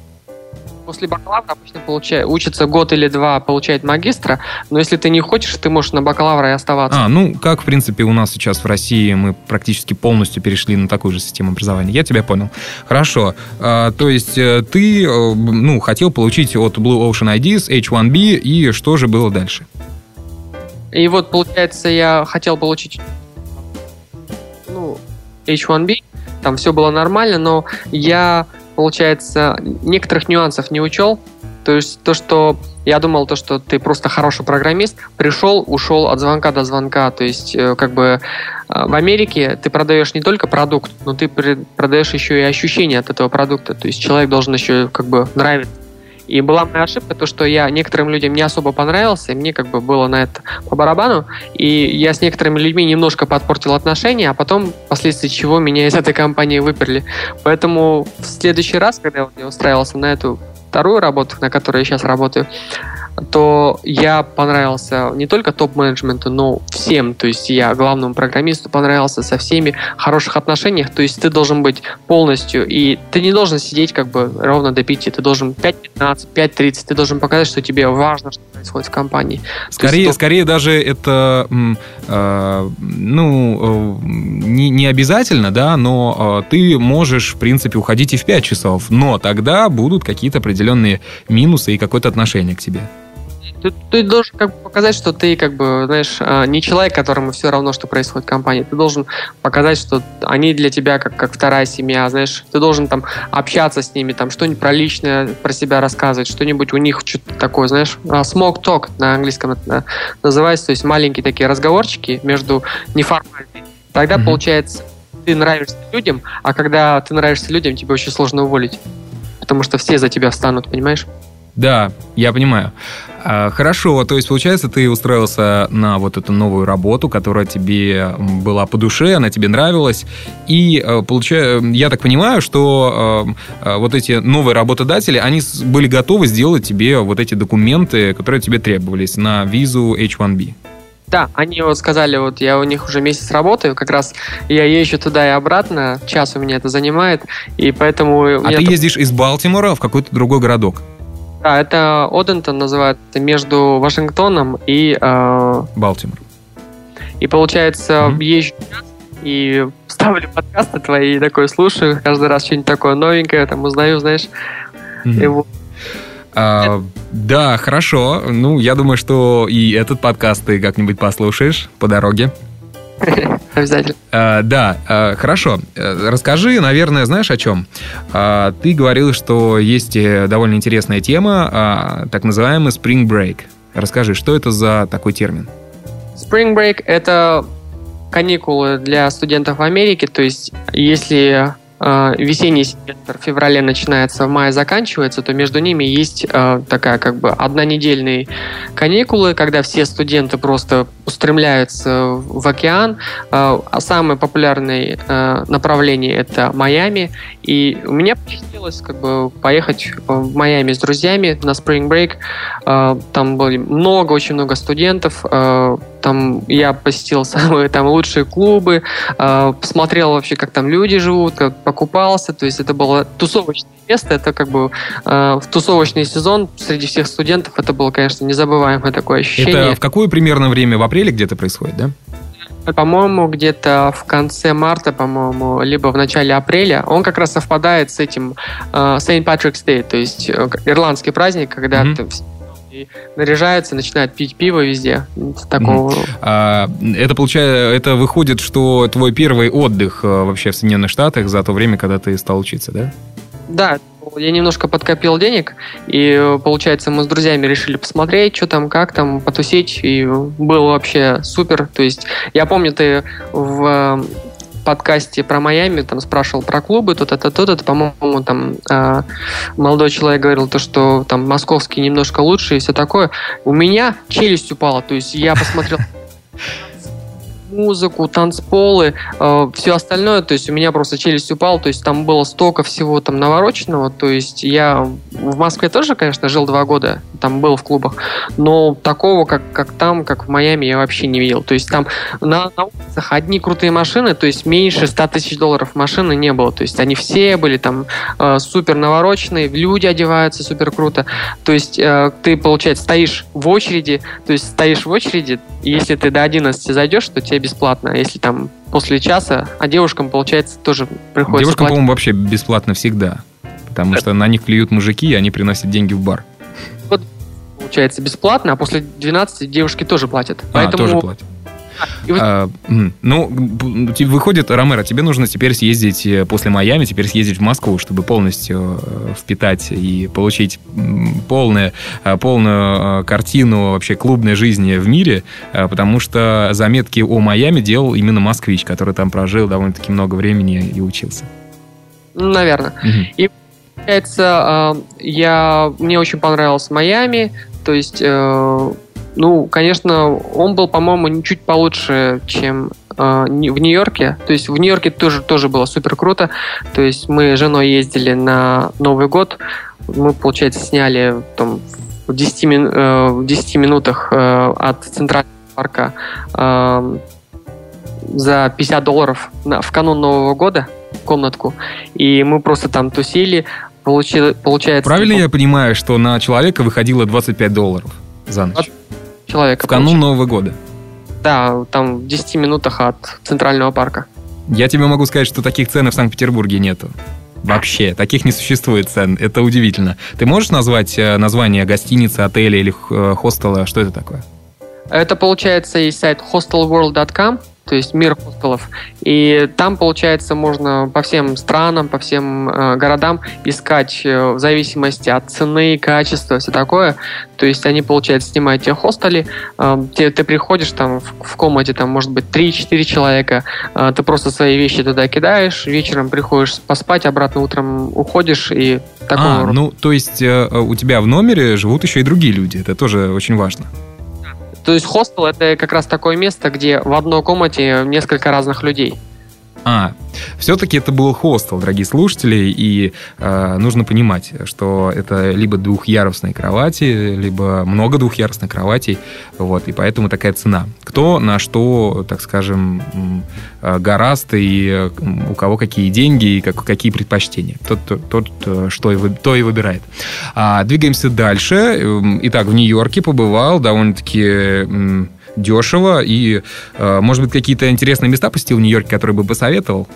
После бакалавра обычно получает, учится год или два, получает магистра, но если ты не хочешь, ты можешь на бакалавра и оставаться. А, ну, как, в принципе, у нас сейчас в России мы практически полностью перешли на такую же систему образования. Я тебя понял. Хорошо. А, то есть э, ты, э, ну, хотел получить от Blue Ocean IDs H1B, и что же было дальше? И вот, получается, я хотел получить ну, H1B, там все было нормально, но я, получается, некоторых нюансов не учел. То есть то, что я думал, то, что ты просто хороший программист, пришел, ушел от звонка до звонка. То есть, э, как бы э, в Америке ты продаешь не только продукт, но ты продаешь еще и ощущение от этого продукта. То есть человек должен еще как бы нравиться и была моя ошибка, то, что я некоторым людям не особо понравился, и мне как бы было на это по барабану, и я с некоторыми людьми немножко подпортил отношения, а потом, впоследствии чего, меня из этой компании выперли. Поэтому в следующий раз, когда я устраивался на эту вторую работу, на которой я сейчас работаю, то я понравился не только топ-менеджменту, но всем. То есть я главному программисту понравился со всеми в хороших отношениях. То есть ты должен быть полностью, и ты не должен сидеть как бы ровно до 5. Ты должен 5.15, 5.30. Ты должен показать, что тебе важно, что происходит в компании. Скорее, есть, скорее даже это, э, ну, э, не, не обязательно, да, но э, ты можешь, в принципе, уходить и в 5 часов, но тогда будут какие-то определенные минусы и какое-то отношение к тебе. Ты, ты должен как бы показать, что ты как бы, знаешь, а, не человек, которому все равно, что происходит в компании. Ты должен показать, что они для тебя как, как вторая семья, знаешь. Ты должен там общаться с ними, там что-нибудь про личное про себя рассказывать, что-нибудь у них что-то такое, знаешь. А, smoke talk на английском это называется, то есть маленькие такие разговорчики между неформальными. Тогда mm-hmm. получается ты нравишься людям, а когда ты нравишься людям, тебе очень сложно уволить. Потому что все за тебя встанут, понимаешь? Да, я понимаю. А, хорошо, то есть, получается, ты устроился на вот эту новую работу, которая тебе была по душе, она тебе нравилась. И, э, получаю, я так понимаю, что э, э, вот эти новые работодатели, они были готовы сделать тебе вот эти документы, которые тебе требовались на визу H1B. Да, они вот сказали, вот я у них уже месяц работаю, как раз я езжу туда и обратно, час у меня это занимает, и поэтому... А ты ездишь из Балтимора в какой-то другой городок? Да, это Одентон называется между Вашингтоном и... Э, Балтимор. И получается, mm-hmm. езжу и ставлю подкасты твои, и такой слушаю, каждый раз что-нибудь такое новенькое, там узнаю, знаешь. Mm-hmm. И вот. А, да, хорошо. Ну, я думаю, что и этот подкаст ты как-нибудь послушаешь по дороге. Обязательно. А, да, а, хорошо. Э, расскажи, наверное, знаешь о чем? А, ты говорил, что есть э, довольно интересная тема, так называемый Spring Break. Расскажи, что это за такой термин? Spring Break — это каникулы для студентов в Америке, то есть если э, весенний семестр в феврале начинается, в мае заканчивается, то между ними есть э, такая как бы однонедельные каникулы, когда все студенты просто устремляются в океан. Э, а самое популярное э, направление это Майами. И у меня посчастливилось как бы поехать в Майами с друзьями на Spring Break. Э, там было много, очень много студентов. Э, там я посетил самые там лучшие клубы, э, посмотрел вообще, как там люди живут, как покупался. То есть это было тусовочное место. Это как бы э, в тусовочный сезон среди всех студентов это было, конечно, незабываемое такое ощущение. Это в какое примерно время? В апреле где-то происходит, да? По-моему, где-то в конце марта, по-моему, либо в начале апреля. Он как раз совпадает с этим э, St. Patrick's Day, то есть э, ирландский праздник, когда mm-hmm. И наряжаются, начинают пить пиво везде. Такого. А, это получается, это выходит, что твой первый отдых э, вообще в Соединенных Штатах за то время, когда ты стал учиться, да? Да, я немножко подкопил денег, и, получается, мы с друзьями решили посмотреть, что там, как там, потусить, и было вообще супер. То есть, я помню, ты в подкасте про Майами, там спрашивал про клубы, тут это, по-моему, там э, молодой человек говорил то, что там московский немножко лучше и все такое. У меня челюсть упала, то есть я посмотрел музыку, танцполы, э, все остальное, то есть у меня просто челюсть упала, то есть там было столько всего там навороченного, то есть я в Москве тоже, конечно, жил два года, там был в клубах, но такого, как, как там, как в Майами, я вообще не видел, то есть там на, на улицах одни крутые машины, то есть меньше 100 тысяч долларов машины не было, то есть они все были там э, супер навороченные, люди одеваются супер круто, то есть э, ты, получается, стоишь в очереди, то есть стоишь в очереди, и если ты до 11 зайдешь, то тебе бесплатно. Если там после часа, а девушкам, получается, тоже приходится Девушкам, по-моему, вообще бесплатно всегда. Потому что на них клюют мужики, и они приносят деньги в бар. Вот, получается, бесплатно, а после 12 девушки тоже платят. А, Поэтому... тоже платят. А, ну, выходит, Ромеро, тебе нужно теперь съездить э, после Майами, теперь съездить в Москву, чтобы полностью э, впитать и получить полную, э, полную картину вообще клубной жизни в мире, потому что заметки о Майами делал именно москвич, который там прожил довольно-таки много времени и учился. Наверное. Угу. И получается, я, мне очень понравился Майами, то есть ну, конечно, он был, по-моему, чуть получше, чем э, в Нью-Йорке. То есть в Нью-Йорке тоже, тоже было супер круто. То есть мы с женой ездили на Новый год. Мы, получается, сняли там, в, 10 мин, э, в 10 минутах э, от центрального парка э, за 50 долларов на, в канун Нового года комнатку. И мы просто там тусили. Получи, получается... Правильно я понимаю, что на человека выходило 25 долларов за ночь? Человека. В канун Нового года. Да, там в 10 минутах от Центрального парка. Я тебе могу сказать, что таких цен в Санкт-Петербурге нету. Вообще, таких не существует цен. Это удивительно. Ты можешь назвать э, название гостиницы, отеля или э, хостела? Что это такое? Это, получается, есть сайт hostelworld.com то есть мир хостелов. И там, получается, можно по всем странам, по всем э, городам искать э, в зависимости от цены, качества, все такое. То есть они, получается, снимают тебе хостели, э, ты, ты приходишь там в, в комнате, там может быть 3-4 человека, э, ты просто свои вещи туда кидаешь, вечером приходишь поспать, обратно утром уходишь и такого а, ну, то есть э, у тебя в номере живут еще и другие люди, это тоже очень важно. То есть хостел это как раз такое место, где в одной комнате несколько разных людей. А, все-таки это был хостел, дорогие слушатели, и э, нужно понимать, что это либо двухъярусные кровати, либо много двухъярусных кроватей, вот, и поэтому такая цена. Кто на что, так скажем, э, гораст, и у кого какие деньги, и как, какие предпочтения. Тот, тот, тот э, что и, то и выбирает. А, двигаемся дальше. Эм, итак, в Нью-Йорке побывал довольно-таки дешево. И, э, может быть, какие-то интересные места посетил в Нью-Йорке, которые бы посоветовал?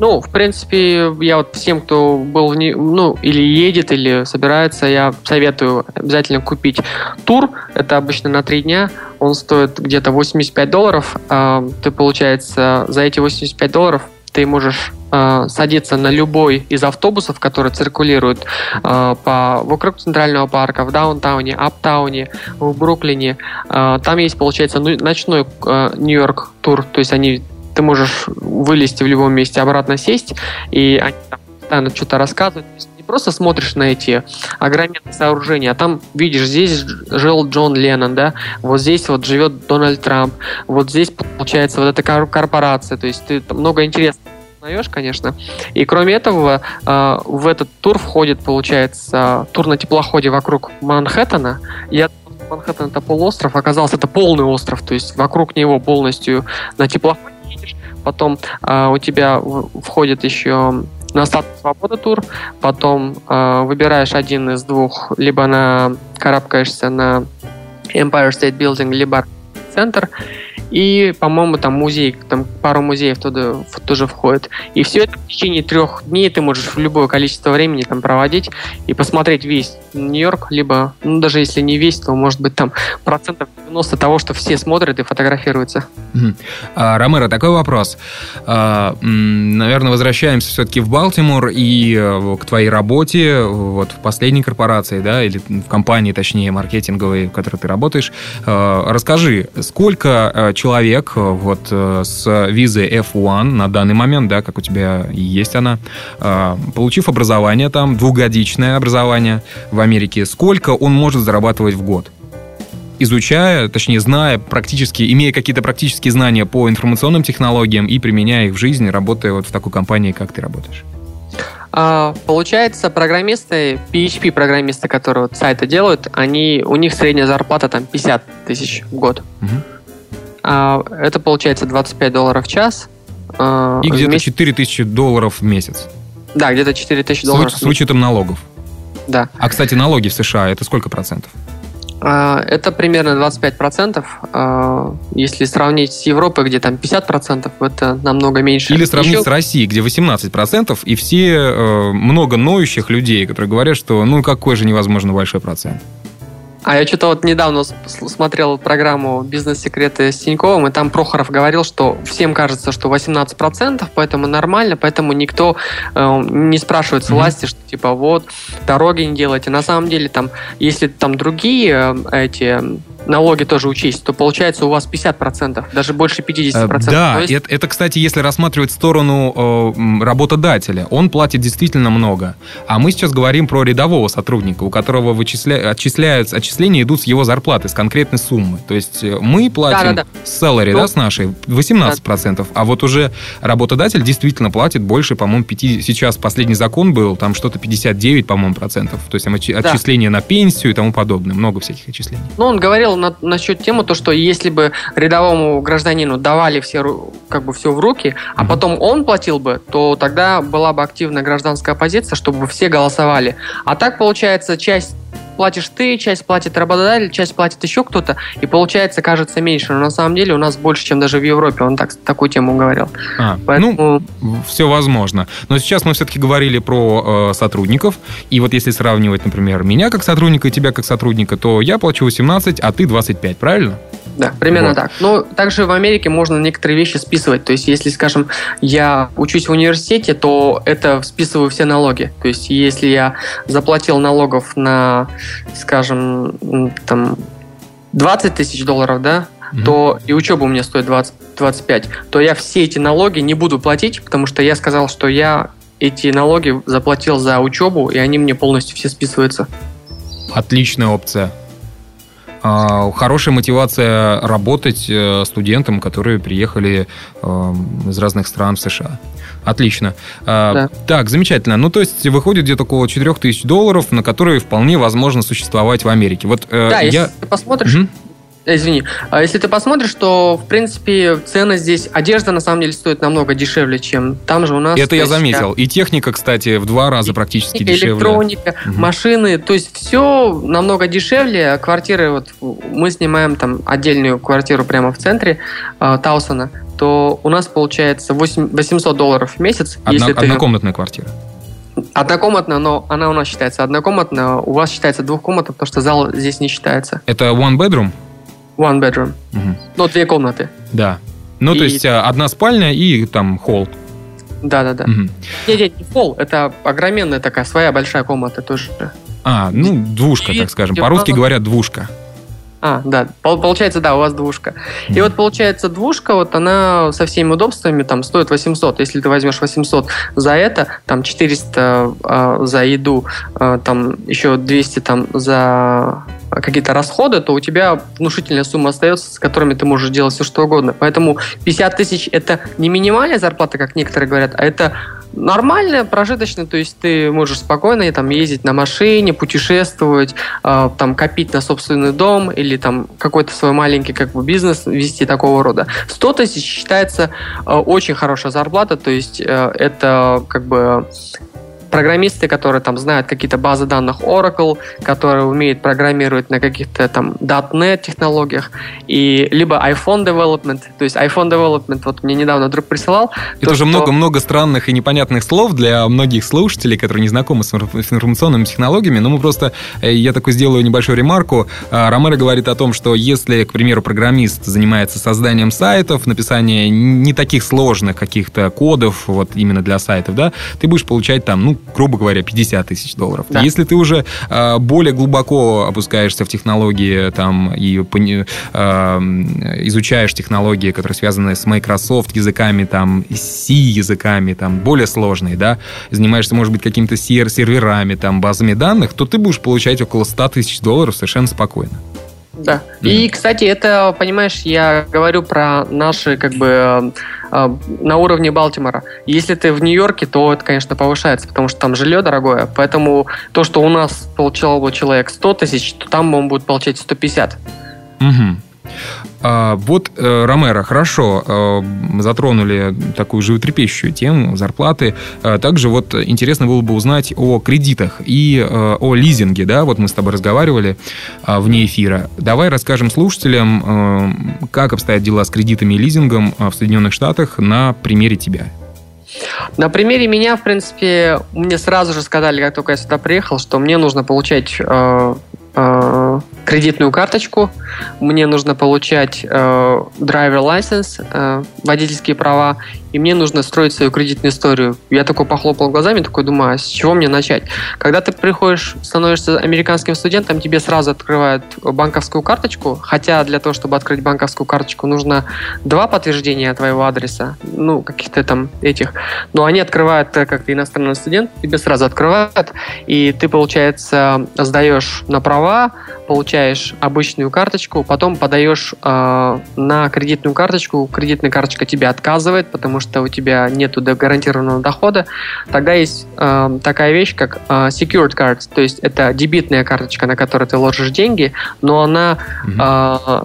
Ну, в принципе, я вот всем, кто был в Нью... ну, или едет, или собирается, я советую обязательно купить тур. Это обычно на три дня. Он стоит где-то 85 долларов. А, ты, получается, за эти 85 долларов ты можешь э, садиться на любой из автобусов, которые циркулируют э, по, вокруг Центрального парка, в Даунтауне, Аптауне, в Бруклине. Э, там есть, получается, ну, ночной э, Нью-Йорк тур, то есть они ты можешь вылезти в любом месте, обратно сесть, и они там постоянно что-то рассказывают. Просто смотришь на эти огроменные сооружения, а там видишь, здесь жил Джон Леннон, да, вот здесь вот живет Дональд Трамп, вот здесь получается вот эта корпорация, то есть ты много интересного узнаешь, конечно. И кроме этого, э, в этот тур входит, получается, тур на теплоходе вокруг Манхэттена. Я Манхэттен это полуостров, оказалось это полный остров, то есть вокруг него полностью на теплоходе едешь. Потом э, у тебя входит еще на статус свободы тур, потом э, выбираешь один из двух, либо на карабкаешься на Empire State Building, либо центр, и, по-моему, там музей, там пару музеев туда тоже входит. И все это в течение трех дней ты можешь в любое количество времени там проводить и посмотреть весь Нью-Йорк, либо, ну, даже если не весь, то, может быть, там процентов 90 того, что все смотрят и фотографируются. А, Ромеро, такой вопрос. А, наверное, возвращаемся все-таки в Балтимор и э, к твоей работе вот в последней корпорации, да, или в компании, точнее, маркетинговой, в которой ты работаешь. А, расскажи, сколько э, человек э, вот с визой F1 на данный момент, да, как у тебя есть она, получив образование там, двухгодичное образование в Америке, сколько он может зарабатывать в год? изучая, точнее, зная практически, имея какие-то практические знания по информационным технологиям и применяя их в жизни, работая вот в такой компании, как ты работаешь? А, получается, программисты, PHP-программисты, которые вот сайты делают, они, у них средняя зарплата там 50 тысяч в год. Угу. А, это получается 25 долларов в час. А, и где-то месяц... 4 тысячи долларов в месяц. Да, где-то 4 тысячи долларов. С, с учетом налогов. Да. А, кстати, налоги в США это сколько процентов? А, это примерно 25%. А, если сравнить с Европой, где там 50%, это намного меньше. Или сравнить Еще... с Россией, где 18%, и все э, много ноющих людей, которые говорят, что ну какой же невозможно большой процент. А я что-то вот недавно смотрел программу «Бизнес-секреты» с Тиньковым, и там Прохоров говорил, что всем кажется, что 18%, поэтому нормально, поэтому никто э, не спрашивает с власти, что типа вот, дороги не делайте. На самом деле там, если там другие э, эти налоги тоже учесть, то получается у вас 50%, даже больше 50%. Э, да, есть... это, это, кстати, если рассматривать сторону э, работодателя, он платит действительно много. А мы сейчас говорим про рядового сотрудника, у которого вычисля... отчисляются, отчисления идут с его зарплаты, с конкретной суммы. То есть э, мы платим да, да, salary, ну, да, с нашей, 18%, да. а вот уже работодатель действительно платит больше, по-моему, 5... сейчас последний закон был, там что-то 59, по-моему, процентов. То есть там отчисления да. на пенсию и тому подобное, много всяких отчислений. Ну, он говорил на, насчет тему, то, что если бы рядовому гражданину давали все, как бы все в руки, а потом он платил бы, то тогда была бы активная гражданская оппозиция, чтобы все голосовали. А так, получается, часть платишь ты, часть платит работодатель, часть платит еще кто-то, и получается, кажется, меньше. Но на самом деле у нас больше, чем даже в Европе. Он так, такую тему говорил. А, Поэтому... Ну, все возможно. Но сейчас мы все-таки говорили про э, сотрудников. И вот если сравнивать, например, меня как сотрудника и тебя как сотрудника, то я плачу 18, а ты 25, правильно? Да, примерно вот. так. Но также в Америке можно некоторые вещи списывать. То есть, если, скажем, я учусь в университете, то это списываю все налоги. То есть, если я заплатил налогов на, скажем, там 20 тысяч долларов, да, mm-hmm. то и учеба у меня стоит 20, 25, то я все эти налоги не буду платить, потому что я сказал, что я эти налоги заплатил за учебу, и они мне полностью все списываются. Отличная опция. А, хорошая мотивация работать э, студентам, которые приехали э, из разных стран в США. Отлично. А, да. Так, замечательно. Ну, то есть выходит где-то около 4000 долларов, на которые вполне возможно существовать в Америке. Вот, э, да, я... если ты посмотришь, угу. Э, извини. А если ты посмотришь, то, в принципе, цены здесь... Одежда, на самом деле, стоит намного дешевле, чем там же у нас. Это я заметил. И техника, кстати, в два раза практически техника, дешевле. электроника, угу. машины. То есть все намного дешевле. Квартиры, вот мы снимаем там отдельную квартиру прямо в центре э, Таусона, то у нас получается 8, 800 долларов в месяц. Одна, если однокомнатная ты... квартира. Однокомнатная, но она у нас считается однокомнатная, у вас считается двухкомнатная, потому что зал здесь не считается. Это one bedroom? One bedroom. Угу. Ну, две комнаты. Да. Ну, и... то есть а, одна спальня и там холл. Да-да-да. Угу. Нет, нет, не холл, это огроменная такая своя большая комната тоже. А, ну, двушка, так скажем. По-русски говорят двушка. А, да, получается, да, у вас двушка. Mm. И вот получается двушка, вот она со всеми удобствами там стоит 800. Если ты возьмешь 800 за это, там 400 э, за еду, э, там еще 200 там за какие-то расходы, то у тебя внушительная сумма остается, с которыми ты можешь делать все что угодно. Поэтому 50 тысяч это не минимальная зарплата, как некоторые говорят, а это нормальная, прожиточная, то есть ты можешь спокойно там ездить на машине, путешествовать, э, там копить на собственный дом или там какой-то свой маленький как бы бизнес вести такого рода. 100 тысяч считается э, очень хорошая зарплата, то есть э, это как бы программисты, которые там знают какие-то базы данных Oracle, которые умеют программировать на каких-то там .NET технологиях, и либо iPhone development, то есть iPhone development, вот мне недавно друг присылал. Это уже много-много странных и непонятных слов для многих слушателей, которые не знакомы с информационными технологиями, но мы просто, э, я такой сделаю небольшую ремарку. А, Ромеро говорит о том, что если, к примеру, программист занимается созданием сайтов, написанием не таких сложных каких-то кодов, вот именно для сайтов, да, ты будешь получать там, ну, грубо говоря, 50 тысяч долларов. Да. Если ты уже э, более глубоко опускаешься в технологии там и э, изучаешь технологии, которые связаны с Microsoft языками, там, C языками, там, более сложные, да, занимаешься, может быть, какими-то серверами, там, базами данных, то ты будешь получать около 100 тысяч долларов совершенно спокойно. Да. И, кстати, это, понимаешь, я говорю про наши, как бы, э, на уровне Балтимора. Если ты в Нью-Йорке, то это, конечно, повышается, потому что там жилье дорогое. Поэтому то, что у нас получал бы человек 100 тысяч, то там он будет получать 150. Угу. А, вот, э, Ромеро, хорошо, э, затронули такую животрепещущую тему зарплаты. А, также вот интересно было бы узнать о кредитах и э, о лизинге, да, вот мы с тобой разговаривали а, вне эфира. Давай расскажем слушателям, как обстоят дела с кредитами и лизингом в Соединенных Штатах на примере тебя. На примере меня, в принципе, мне сразу же сказали, как только я сюда приехал, что мне нужно получать э, э, кредитную карточку, мне нужно получать э, driver license, э, водительские права, и мне нужно строить свою кредитную историю. Я такой похлопал глазами, такой думаю, а с чего мне начать? Когда ты приходишь, становишься американским студентом, тебе сразу открывают банковскую карточку, хотя для того, чтобы открыть банковскую карточку, нужно два подтверждения твоего адреса, ну, каких-то там этих. Но они открывают, так как ты иностранный студент, тебе сразу открывают, и ты, получается, сдаешь на права, получаешь обычную карточку, потом подаешь э, на кредитную карточку, кредитная карточка тебе отказывает, потому что у тебя нет гарантированного дохода, тогда есть э, такая вещь, как э, secured card, то есть это дебитная карточка, на которую ты ложишь деньги, но она mm-hmm. э,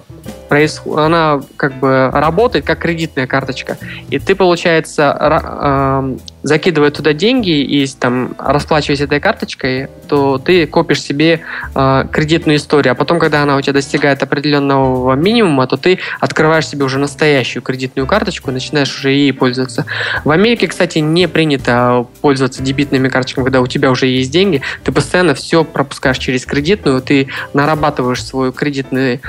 она как бы работает как кредитная карточка. И ты, получается, э, закидывая туда деньги и там расплачиваясь этой карточкой, то ты копишь себе э, кредитную историю. А потом, когда она у тебя достигает определенного минимума, то ты открываешь себе уже настоящую кредитную карточку и начинаешь уже ей пользоваться. В Америке, кстати, не принято пользоваться дебитными карточками, когда у тебя уже есть деньги. Ты постоянно все пропускаешь через кредитную, ты нарабатываешь свою кредитную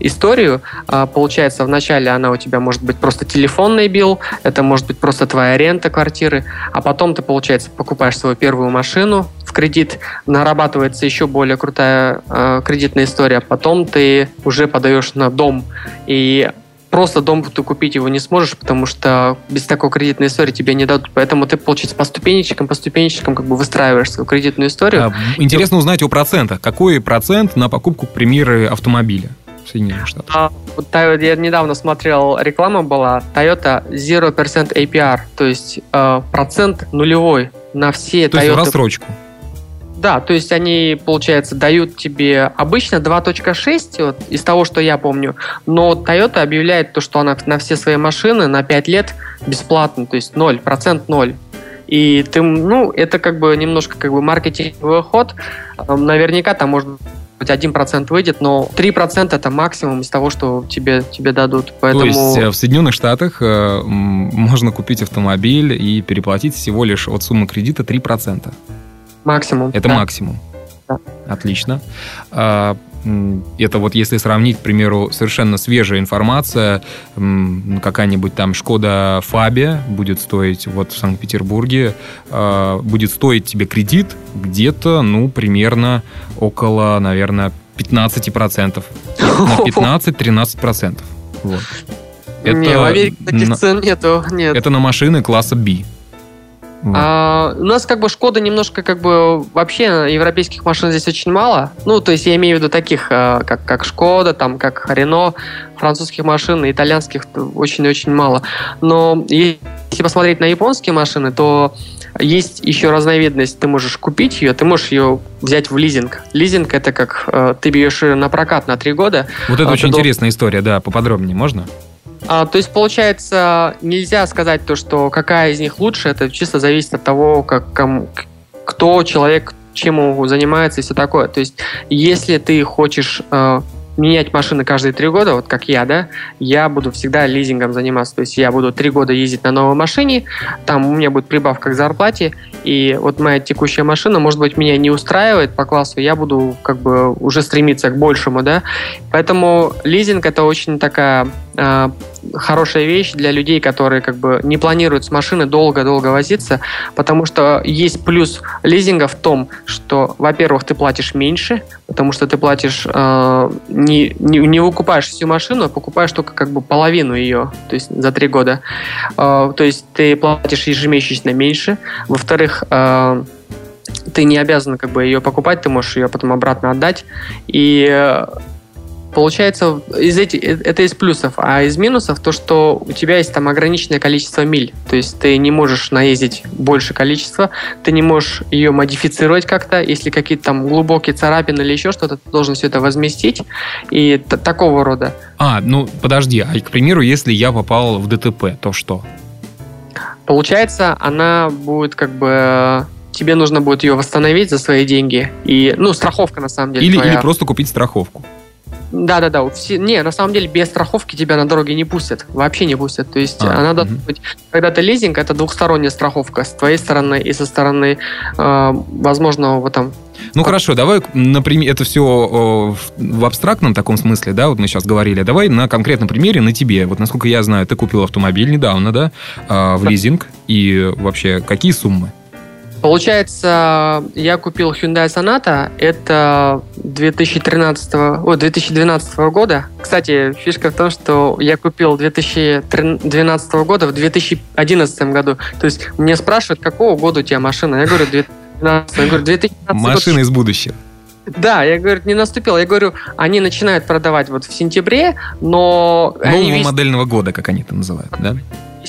историю, а, получается, вначале она у тебя может быть просто телефонный билл, это может быть просто твоя аренда квартиры, а потом ты, получается, покупаешь свою первую машину в кредит, нарабатывается еще более крутая э, кредитная история, потом ты уже подаешь на дом, и просто дом ты купить его не сможешь, потому что без такой кредитной истории тебе не дадут. Поэтому ты, получается, по ступенечкам, по ступенечкам как бы выстраиваешь свою кредитную историю. А, интересно узнать о процентах. Какой процент на покупку, к примеру, автомобиля? Соединенных Штатах? А, вот, я недавно смотрел, реклама была Toyota 0% APR, то есть э, процент нулевой на все то Toyota. есть в рассрочку? Да, то есть они, получается, дают тебе обычно 2.6, вот, из того, что я помню, но Toyota объявляет то, что она на все свои машины на 5 лет бесплатно, то есть 0, процент 0. И ты, ну, это как бы немножко как бы маркетинговый ход. Наверняка там может быть, 1% выйдет, но 3% это максимум из того, что тебе, тебе дадут. Поэтому... То есть э, в Соединенных Штатах э, можно купить автомобиль и переплатить всего лишь от суммы кредита 3%. Максимум. Это да. максимум. Да. Отлично. А, это вот если сравнить, к примеру, совершенно свежая информация, какая-нибудь там Шкода Фабия будет стоить вот в Санкт-Петербурге, а, будет стоить тебе кредит где-то, ну, примерно около, наверное, 15%. На 15-13%. Вот. Это, не, в Америке таких цен нету. Нет. Это на машины класса B. А, у нас как бы Шкода немножко как бы вообще европейских машин здесь очень мало. Ну, то есть я имею в виду таких, а, как, как Шкода, там, как Рено, французских машин, итальянских очень-очень мало. Но если посмотреть на японские машины, то есть еще разновидность. Ты можешь купить ее, ты можешь ее взять в лизинг. Лизинг это как э, ты берешь ее на прокат на три года. Вот это а, очень интересная история, да, поподробнее можно? А, то есть, получается, нельзя сказать то, что какая из них лучше, это чисто зависит от того, как, кому, кто человек, чем он занимается и все такое. То есть, если ты хочешь э, менять машины каждые три года, вот как я, да, я буду всегда лизингом заниматься. То есть я буду три года ездить на новой машине, там у меня будет прибавка к зарплате, и вот моя текущая машина, может быть, меня не устраивает по классу, я буду как бы уже стремиться к большему, да. Поэтому лизинг это очень такая э, хорошая вещь для людей, которые как бы не планируют с машины долго-долго возиться, потому что есть плюс лизинга в том, что, во-первых, ты платишь меньше, потому что ты платишь э, не, не, не выкупаешь всю машину, а покупаешь только как бы половину ее, то есть за три года. Э, то есть ты платишь ежемесячно меньше. Во-вторых, э, ты не обязан как бы ее покупать, ты можешь ее потом обратно отдать. И э, получается, из эти, э, это из плюсов, а из минусов то, что у тебя есть там ограниченное количество миль, то есть ты не можешь наездить больше количества, ты не можешь ее модифицировать как-то, если какие-то там глубокие царапины или еще что-то, ты должен все это возместить, и такого рода. А, ну подожди, а к примеру, если я попал в ДТП, то что? Получается, она будет как бы тебе нужно будет ее восстановить за свои деньги. И, ну, страховка на самом деле. Или, твоя. или просто купить страховку. Да, да, да. Все, не, на самом деле без страховки тебя на дороге не пустят. Вообще не пустят. То есть а, она угу. должна быть. Когда ты лизинг, это двухсторонняя страховка с твоей стороны и со стороны э, возможного там ну хорошо, давай, например, это все в абстрактном таком смысле, да, вот мы сейчас говорили. Давай на конкретном примере, на тебе. Вот насколько я знаю, ты купил автомобиль недавно, да, а, в лизинг. И вообще, какие суммы? Получается, я купил Hyundai Sonata, это 2013, о, 2012 года. Кстати, фишка в том, что я купил 2012 года в 2011 году. То есть мне спрашивают, какого года у тебя машина? Я говорю, 2012. Я говорю, 2015 Машина год. из будущего. Да, я говорю, не наступил. Я говорю, они начинают продавать вот в сентябре, но... Нового весь... модельного года, как они это называют, да?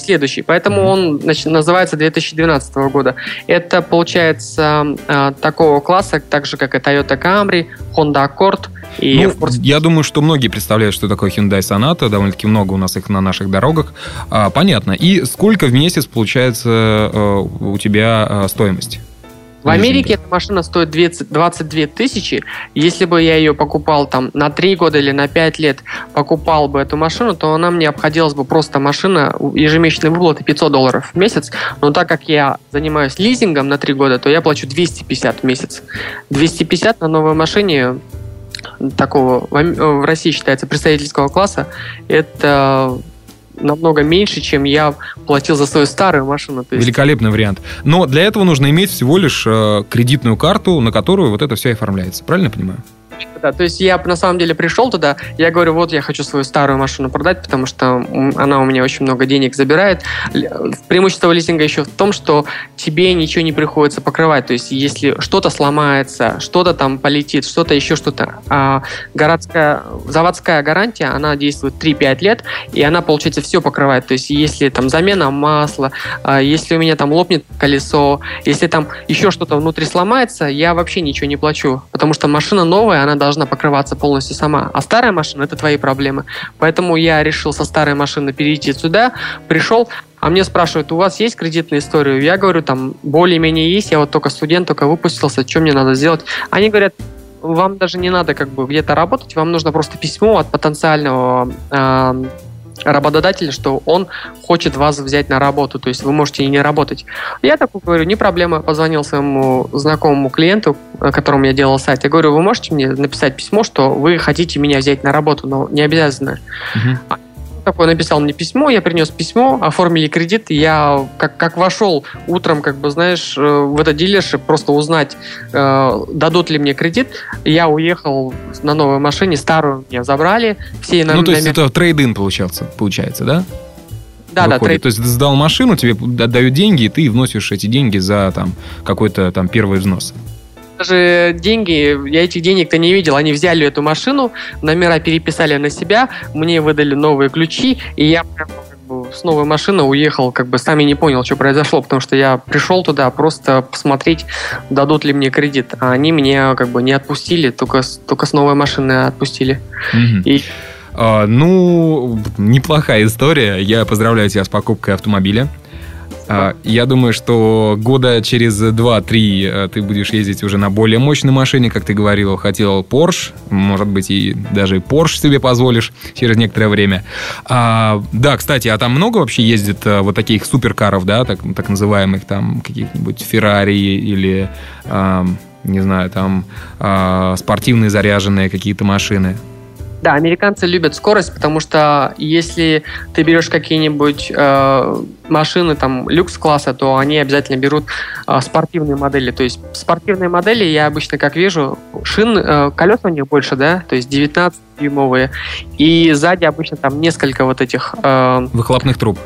Следующий. Поэтому он значит, называется 2012 года. Это, получается, э, такого класса, так же, как и Toyota Camry, Honda Accord, и ну, Ford... Я думаю, что многие представляют, что такое Hyundai Sonata. Довольно-таки много у нас их на наших дорогах. А, понятно. И сколько в месяц получается э, у тебя э, стоимость? В Америке эта машина стоит 22 тысячи. Если бы я ее покупал там на 3 года или на 5 лет, покупал бы эту машину, то она мне обходилась бы просто машина ежемесячной выплаты 500 долларов в месяц. Но так как я занимаюсь лизингом на 3 года, то я плачу 250 в месяц. 250 на новой машине такого в России считается представительского класса. Это намного меньше, чем я платил за свою старую машину. То есть... Великолепный вариант. Но для этого нужно иметь всего лишь э, кредитную карту, на которую вот это все оформляется. Правильно понимаю? Да, то есть я на самом деле пришел туда, я говорю, вот я хочу свою старую машину продать, потому что она у меня очень много денег забирает. Преимущество лизинга еще в том, что тебе ничего не приходится покрывать. То есть если что-то сломается, что-то там полетит, что-то еще что-то. А городская, заводская гарантия, она действует 3-5 лет, и она, получается, все покрывает. То есть если там замена масла, а, если у меня там лопнет колесо, если там еще что-то внутри сломается, я вообще ничего не плачу, потому что машина новая, она должна покрываться полностью сама. А старая машина – это твои проблемы. Поэтому я решил со старой машины перейти сюда, пришел, а мне спрашивают, у вас есть кредитная история? Я говорю, там, более-менее есть, я вот только студент, только выпустился, что мне надо сделать? Они говорят, вам даже не надо как бы где-то работать, вам нужно просто письмо от потенциального э, работодателя, что он хочет вас взять на работу, то есть вы можете и не работать. Я так говорю, не проблема, позвонил своему знакомому клиенту, которому я делал сайт, я говорю, вы можете мне написать письмо, что вы хотите меня взять на работу, но не обязательно. Uh-huh такое написал мне письмо, я принес письмо, оформили кредит, и я как, как вошел утром, как бы, знаешь, э, в это дилершип, просто узнать, э, дадут ли мне кредит, я уехал на новой машине, старую мне забрали, все Ну, то есть на... это трейд-ин получается, получается, да? Да, Выходит. да, trade. То есть ты сдал машину, тебе отдают деньги, и ты вносишь эти деньги за там какой-то там первый взнос даже деньги, я этих денег-то не видел. Они взяли эту машину, номера переписали на себя, мне выдали новые ключи, и я с новой машины уехал, как бы сам и не понял, что произошло, потому что я пришел туда просто посмотреть, дадут ли мне кредит. А они меня как бы не отпустили, только, только с новой машины отпустили. Mm-hmm. И а, ну, неплохая история. Я поздравляю тебя с покупкой автомобиля. А, я думаю, что года через 2-3 э, ты будешь ездить уже на более мощной машине, как ты говорил, хотел Porsche, может быть, и даже Porsche себе позволишь через некоторое время. А, да, кстати, а там много вообще ездит э, вот таких суперкаров, да, так, так называемых, там, каких-нибудь Ferrari или, а, не знаю, там, а, спортивные заряженные какие-то машины? Да, американцы любят скорость, потому что если ты берешь какие-нибудь э, машины там люкс-класса, то они обязательно берут э, спортивные модели. То есть спортивные модели я обычно как вижу, шин, э, колеса у них больше, да, то есть 19-дюймовые, и сзади обычно там несколько вот этих... Э, Выхлопных труб.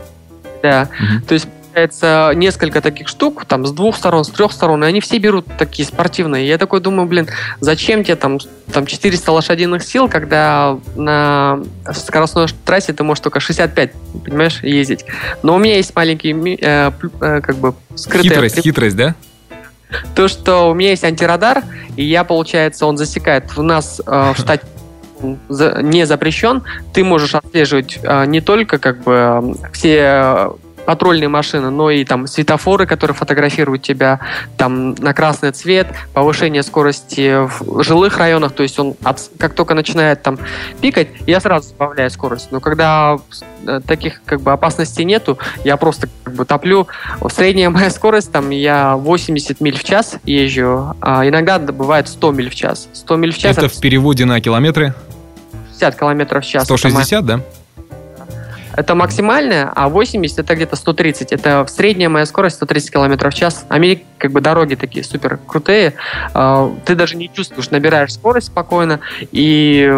Да, угу. то есть получается несколько таких штук, там, с двух сторон, с трех сторон, и они все берут такие спортивные. Я такой думаю, блин, зачем тебе там, там 400 лошадиных сил, когда на скоростной трассе ты можешь только 65, понимаешь, ездить. Но у меня есть маленький, э, э, как бы, скрытый... Хитрость, хитрость, да? То, что у меня есть антирадар, и я, получается, он засекает. У нас э, в штате не запрещен, ты можешь отслеживать э, не только как бы все патрульные машины, но и там светофоры, которые фотографируют тебя там на красный цвет, повышение скорости в жилых районах, то есть он как только начинает там пикать, я сразу сбавляю скорость. Но когда э, таких как бы опасностей нету, я просто как бы топлю. Средняя моя скорость там я 80 миль в час езжу, а иногда бывает 100 миль в час. 100 миль в час. Это, это в переводе на километры? 60 километров в час. 160, да? Это максимальная, а 80 это где-то 130. Это средняя моя скорость 130 км в час. Америка, как бы дороги такие супер крутые. А, ты даже не чувствуешь, набираешь скорость спокойно, и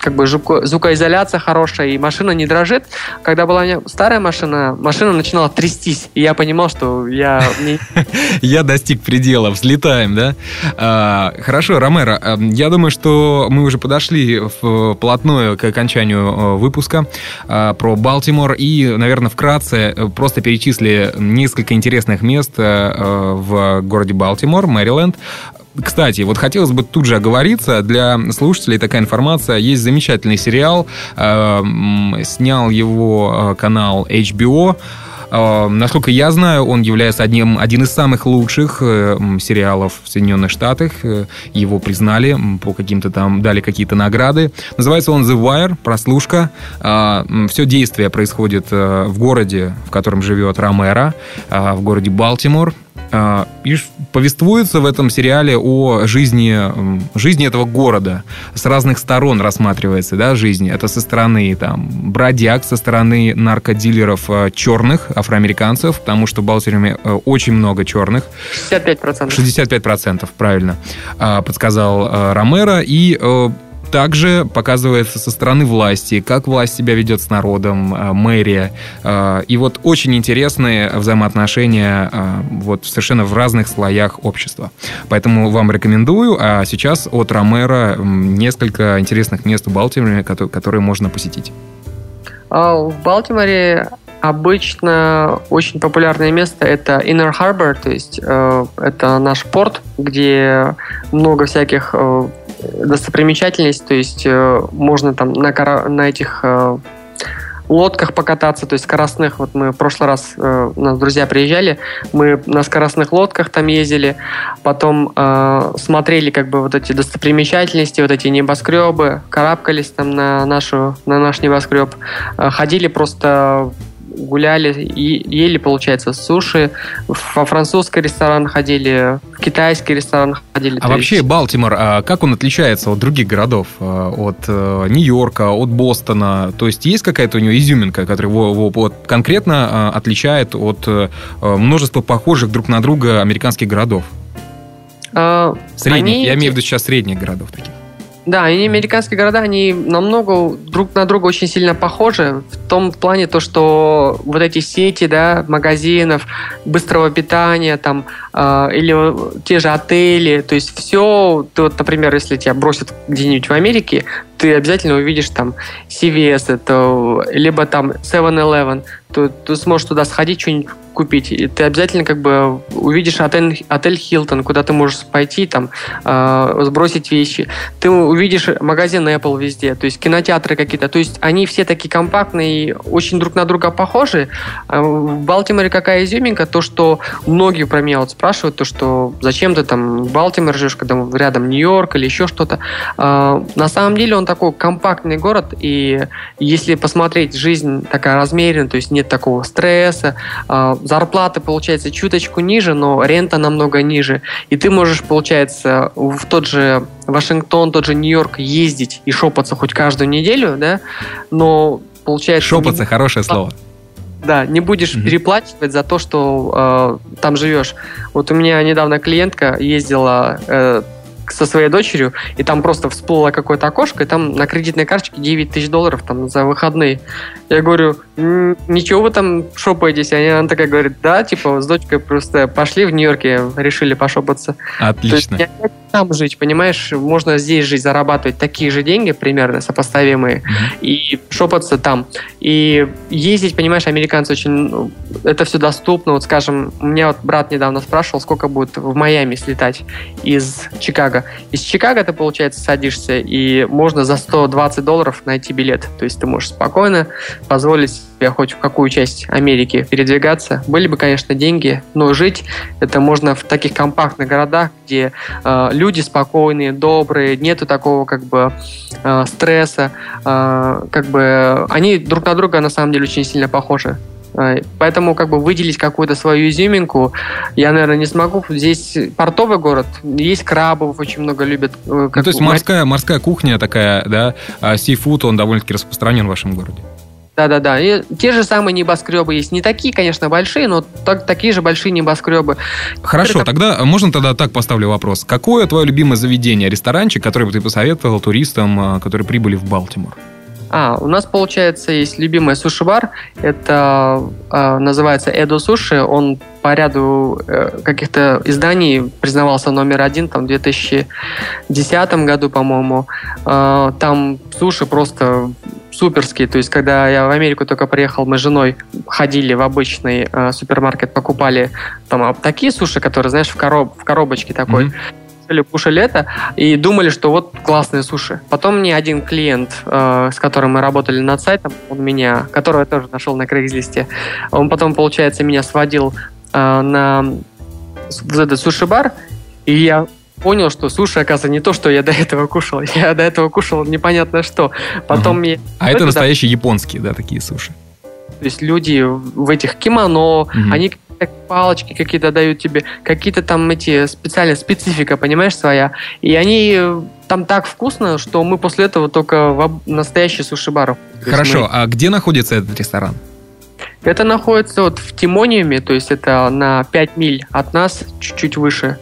как бы звукоизоляция хорошая, и машина не дрожит. Когда была у меня старая машина, машина начинала трястись, и я понимал, что я... Я достиг предела, взлетаем, да? А, хорошо, Ромеро, а, я думаю, что мы уже подошли вплотную к окончанию выпуска про Балтимор и, наверное, вкратце э, просто перечисли несколько интересных мест э, в городе Балтимор, Мэриленд. Кстати, вот хотелось бы тут же оговориться, для слушателей такая информация. Есть замечательный сериал, э, снял его канал HBO, насколько я знаю, он является одним, один из самых лучших э, сериалов в Соединенных Штатах. Э, его признали по каким-то там, дали какие-то награды. Называется он The Wire, прослушка. А, Все действие происходит э, в городе, в котором живет Ромеро, в городе Балтимор. А, и повествуется в этом сериале о жизни, жизни этого города. С разных сторон рассматривается да, жизнь. Это со стороны там, бродяг, со стороны наркодилеров а, черных, афроамериканцев, потому что в Балтиме э, очень много черных. 65%. 65%, правильно, а, подсказал Ромеро. И э, также показывается со стороны власти, как власть себя ведет с народом, э, мэрия. Э, и вот очень интересные взаимоотношения э, вот совершенно в разных слоях общества. Поэтому вам рекомендую. А сейчас от Ромера несколько интересных мест в Балтиморе, которые можно посетить. А, в Балтиморе Обычно очень популярное место это Inner Harbor, то есть это наш порт, где много всяких достопримечательностей, то есть э, можно там на, на этих э, лодках покататься, то есть скоростных. Вот мы в прошлый раз, э, у нас друзья приезжали, мы на скоростных лодках там ездили, потом э, смотрели как бы вот эти достопримечательности, вот эти небоскребы, карабкались там на, нашу, на наш небоскреб, э, ходили просто гуляли и ели, получается, суши. Во французский ресторан ходили, в китайский ресторан ходили. А вообще есть... Балтимор, а как он отличается от других городов? А, от э, Нью-Йорка, от Бостона? То есть есть какая-то у него изюминка, которая его, его вот, конкретно а, отличает от э, множества похожих друг на друга американских городов? А, средних, они... я имею в виду сейчас средних городов таких. Да, и американские города, они намного друг на друга очень сильно похожи. В том плане, то, что вот эти сети, да, магазинов, быстрого питания, там, э, или те же отели, то есть все, ты вот, например, если тебя бросят где-нибудь в Америке, ты обязательно увидишь там CVS, это, либо там 7-Eleven, то ты сможешь туда сходить, что-нибудь купить, и ты обязательно как бы увидишь отель, отель Хилтон, куда ты можешь пойти, там, э, сбросить вещи. Ты увидишь магазин Apple везде, то есть кинотеатры какие-то. То есть они все такие компактные, очень друг на друга похожи. А в Балтиморе какая изюминка? То, что многие про меня вот спрашивают, то, что зачем ты там в Балтиморе живешь, когда рядом Нью-Йорк или еще что-то. Э, на самом деле он такой компактный город, и если посмотреть, жизнь такая размеренная, то есть нет такого стресса, э, зарплаты, получается, чуточку ниже, но рента намного ниже. И ты можешь, получается, в тот же Вашингтон, тот же Нью-Йорк ездить и шопаться хоть каждую неделю, да, но получается... Шопаться, не... хорошее слово. Да, не будешь mm-hmm. переплачивать за то, что э, там живешь. Вот у меня недавно клиентка ездила э, со своей дочерью, и там просто всплыло какое-то окошко, и там на кредитной карточке 9 тысяч долларов там за выходные. Я говорю, ничего вы там шопаетесь? И она такая говорит, да, типа с дочкой просто пошли в Нью-Йорке, решили пошопаться. Отлично. То есть, там жить, понимаешь, можно здесь жить, зарабатывать такие же деньги примерно сопоставимые mm-hmm. и шопаться там. И ездить, понимаешь, американцы очень, ну, это все доступно. Вот, скажем, у меня вот брат недавно спрашивал, сколько будет в Майами слетать из Чикаго. Из Чикаго ты, получается, садишься, и можно за 120 долларов найти билет. То есть ты можешь спокойно позволить себе хоть в какую часть Америки передвигаться. Были бы, конечно, деньги, но жить это можно в таких компактных городах, где э, люди спокойные, добрые, нету такого как бы э, стресса, э, как бы они друг на друга на самом деле очень сильно похожи. Э, поэтому как бы выделить какую-то свою изюминку я, наверное, не смогу. Здесь портовый город, есть крабов, очень много любят. Э, ну, то есть морская, морская кухня такая, да, а сифуд, он довольно-таки распространен в вашем городе. Да-да-да. И те же самые небоскребы есть. Не такие, конечно, большие, но так, такие же большие небоскребы. Хорошо, Это... тогда можно тогда так поставлю вопрос. Какое твое любимое заведение, ресторанчик, который бы ты посоветовал туристам, а, которые прибыли в Балтимор? А, у нас, получается, есть любимый суши-бар. Это э, называется Эдо Суши. Он по ряду э, каких-то изданий признавался номер один там, в 2010 году, по-моему. Э, там суши просто суперские. То есть, когда я в Америку только приехал, мы с женой ходили в обычный э, супермаркет, покупали там такие суши, которые, знаешь, в, короб, в коробочке такой. Mm-hmm кушали это и думали, что вот классные суши. Потом мне один клиент, э, с которым мы работали над сайтом, он меня, которого я тоже нашел на Крейгслисте, он потом, получается, меня сводил э, на в этот суши-бар, и я понял, что суши, оказывается, не то, что я до этого кушал. Я до этого кушал непонятно что. Потом угу. я... А это настоящие японские, да, такие суши? То есть люди в этих кимоно, угу. они палочки какие-то дают тебе, какие-то там эти специальные специфика, понимаешь, своя. И они там так вкусно, что мы после этого только в настоящий суши-бар. Хорошо, мы... а где находится этот ресторан? Это находится вот в Тимониуме, то есть это на 5 миль от нас, чуть-чуть выше.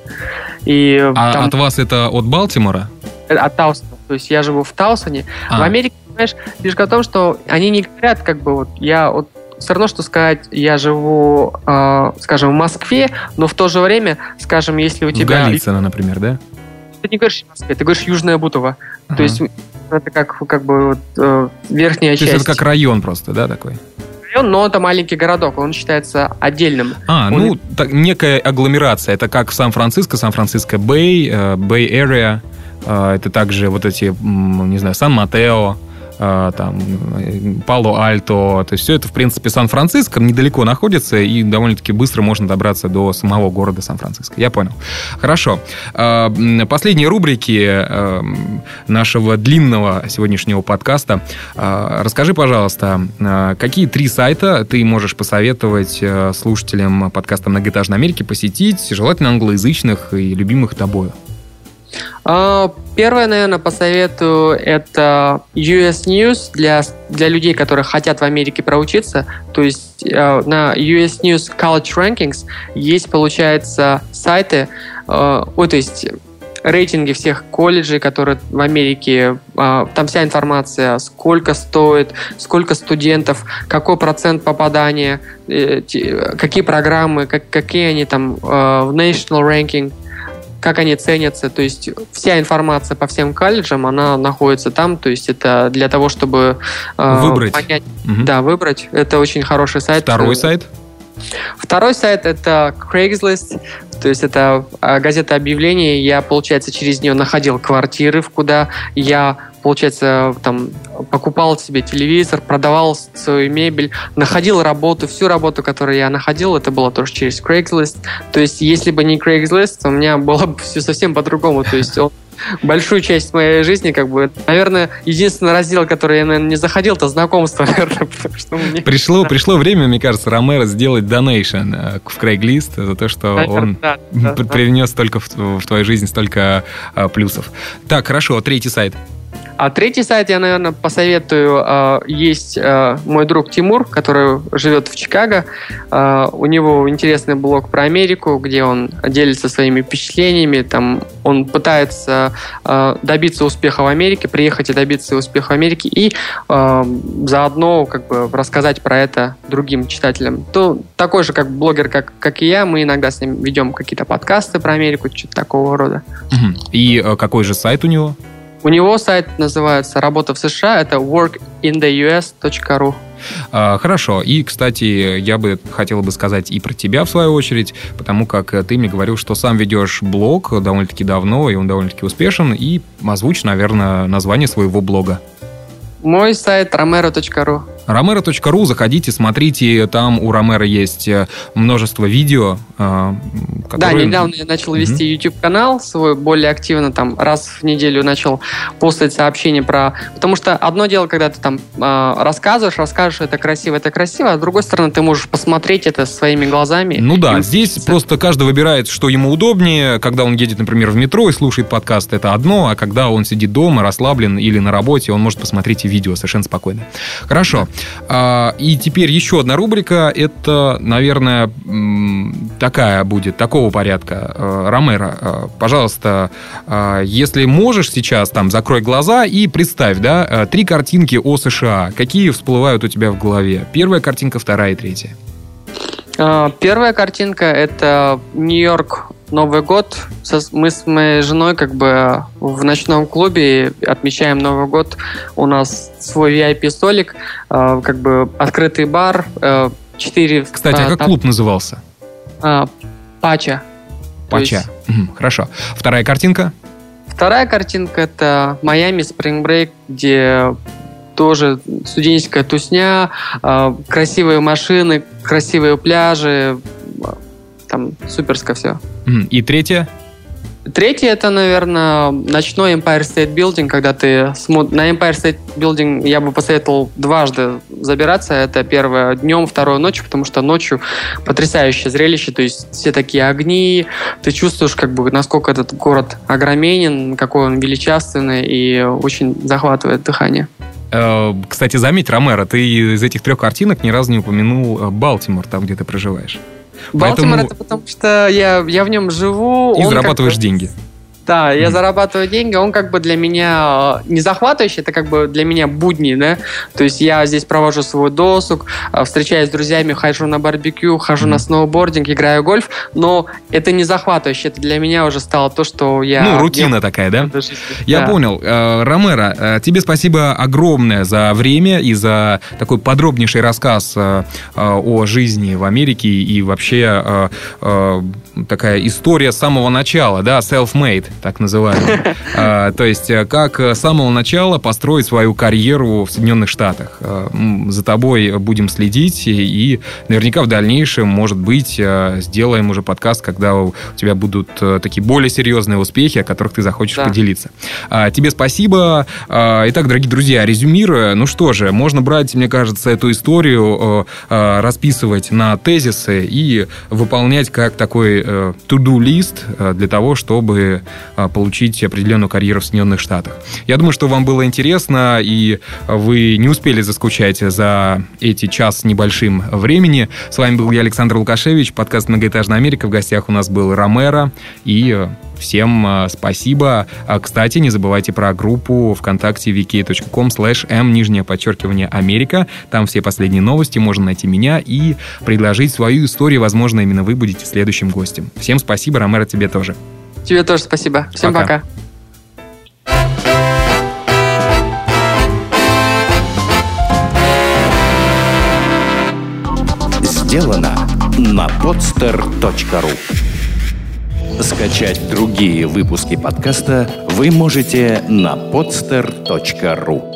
И а там... от вас это от Балтимора? Э, от Таусона. То есть я живу в Таусоне. А. В Америке, понимаешь, фишка в том, что они не говорят, как бы вот я вот все равно, что сказать, я живу, э, скажем, в Москве, но в то же время, скажем, если у тебя... Голицыно, например, да? Ты не говоришь Москве, ты говоришь Южная Бутово. Ага. То есть это как, как бы вот, э, верхняя То часть. это как район просто, да, такой? Район, но это маленький городок, он считается отдельным. А, он... ну, так, некая агломерация. Это как Сан-Франциско, Сан-Франциско Бэй, э, Бэй Area. Э, это также вот эти, не знаю, Сан-Матео. А, там, Пало-Альто. То есть все это, в принципе, Сан-Франциско недалеко находится, и довольно-таки быстро можно добраться до самого города Сан-Франциско. Я понял. Хорошо. А, последние рубрики а, нашего длинного сегодняшнего подкаста. Расскажи, пожалуйста, какие три сайта ты можешь посоветовать слушателям подкаста «Многоэтажной Америки» посетить, желательно англоязычных и любимых тобою? А, первое, наверное, посоветую это US News для, для людей, которые хотят в Америке проучиться. То есть э, на US News College Rankings есть, получается, сайты, э, ой, то есть рейтинги всех колледжей, которые в Америке, э, там вся информация, сколько стоит, сколько студентов, какой процент попадания, какие программы, как, какие они там в national ranking как они ценятся, то есть вся информация по всем колледжам, она находится там, то есть это для того, чтобы э, выбрать. понять, угу. да, выбрать. Это очень хороший сайт. Второй сайт? Второй сайт это Craigslist, то есть это а, газета объявлений. Я, получается, через нее находил квартиры, в куда я, получается, там покупал себе телевизор, продавал свою мебель, находил работу, всю работу, которую я находил, это было тоже через Craigslist. То есть, если бы не Craigslist, у меня было бы все совсем по-другому. То есть, он большую часть моей жизни, как бы, наверное, единственный раздел, который я, наверное, не заходил, это знакомство, наверное, потому что мне... Пришло, пришло время, мне кажется, Ромеро сделать донейшн э, в Craigslist за то, что наверное, он да, да, привнес да. только в, в твою жизнь столько а, плюсов. Так, хорошо, третий сайт. А третий сайт я, наверное, посоветую. А, есть а, мой друг Тимур, который живет в Чикаго. А, у него интересный блог про Америку, где он делится своими впечатлениями. Там он пытается добиться успеха в Америке, приехать и добиться успеха в Америке, и заодно как бы рассказать про это другим читателям. То такой же как блогер, как, как и я, мы иногда с ним ведем какие-то подкасты про Америку, что-то такого рода. И какой же сайт у него? У него сайт называется «Работа в США», это workintheus.ru. А, хорошо. И, кстати, я бы хотел бы сказать и про тебя, в свою очередь, потому как ты мне говорил, что сам ведешь блог довольно-таки давно, и он довольно-таки успешен, и озвучь, наверное, название своего блога. Мой сайт romero.ru Romero.ru, заходите, смотрите, там у Ромера есть э, множество видео. Э, которые... Да, недавно я начал вести mm-hmm. YouTube-канал свой более активно, там раз в неделю начал постить сообщения про... Потому что одно дело, когда ты там э, рассказываешь, расскажешь, это красиво, это красиво, а с другой стороны ты можешь посмотреть это своими глазами. Ну да, и... здесь просто каждый выбирает, что ему удобнее. Когда он едет, например, в метро и слушает подкаст, это одно, а когда он сидит дома, расслаблен или на работе, он может посмотреть и видео совершенно спокойно. Хорошо. А, и теперь еще одна рубрика. Это, наверное, такая будет, такого порядка. А, Ромеро, а, пожалуйста, если можешь сейчас, там, закрой глаза и представь, да, три картинки о США. Какие всплывают у тебя в голове? Первая картинка, вторая и третья. Первая картинка — это Нью-Йорк Новый год. Мы с моей женой как бы в ночном клубе отмечаем Новый год. У нас свой VIP-столик, э, как бы открытый бар, э, четыре... Кстати, а как клуб назывался? Пача. Пача. Есть... Хорошо. Вторая картинка? Вторая картинка это Майами Spring Break, где тоже студенческая тусня, э, красивые машины, красивые пляжи, там суперско все. И третье? Третье это, наверное, ночной Empire State Building, когда ты смотришь... На Empire State Building я бы посоветовал дважды забираться. Это первое днем, второе ночью, потому что ночью потрясающее зрелище. То есть все такие огни, ты чувствуешь, как бы, насколько этот город огроменен, какой он величественный и очень захватывает дыхание. Э, кстати, заметь, Ромеро, ты из этих трех картинок ни разу не упомянул э, Балтимор, там, где ты проживаешь. Балтимор Поэтому... это потому что я, я в нем живу. И зарабатываешь деньги. Да, я зарабатываю деньги, он как бы для меня не захватывающий, это как бы для меня будни, да. То есть я здесь провожу свой досуг, а, встречаюсь с друзьями, хожу на барбекю, хожу mm. на сноубординг, играю в гольф, но это не захватывающе, это для меня уже стало то, что я... Ну, рутина такая, да? Я да. понял. Э, Ромеро, э, тебе спасибо огромное за время и за такой подробнейший рассказ э, о жизни в Америке и вообще такая история с самого начала, да, self-made так называемый. А, то есть, э, как с самого начала построить свою карьеру в Соединенных Штатах. А, за тобой будем следить, и наверняка в дальнейшем, может быть, э, сделаем уже подкаст, когда у тебя будут э, такие более серьезные успехи, о которых ты захочешь да. поделиться. А, тебе спасибо. Итак, дорогие друзья, резюмируя, ну что же, можно брать, мне кажется, эту историю, расписывать на тезисы и выполнять как такой to-do лист для того, чтобы а, получить определенную карьеру в Соединенных Штатах. Я думаю, что вам было интересно, и вы не успели заскучать за эти час с небольшим времени. С вами был я, Александр Лукашевич, подкаст «Многоэтажная Америка». В гостях у нас был Ромеро, и Всем а, спасибо. А, кстати, не забывайте про группу ВКонтакте vk.com slash m нижнее подчеркивание Америка. Там все последние новости, можно найти меня и предложить свою историю. Возможно, именно вы будете следующим гостем. Всем спасибо, Ромеро, тебе тоже. Тебе тоже спасибо. Всем пока. пока. Сделано на podster.ru Скачать другие выпуски подкаста вы можете на podster.ru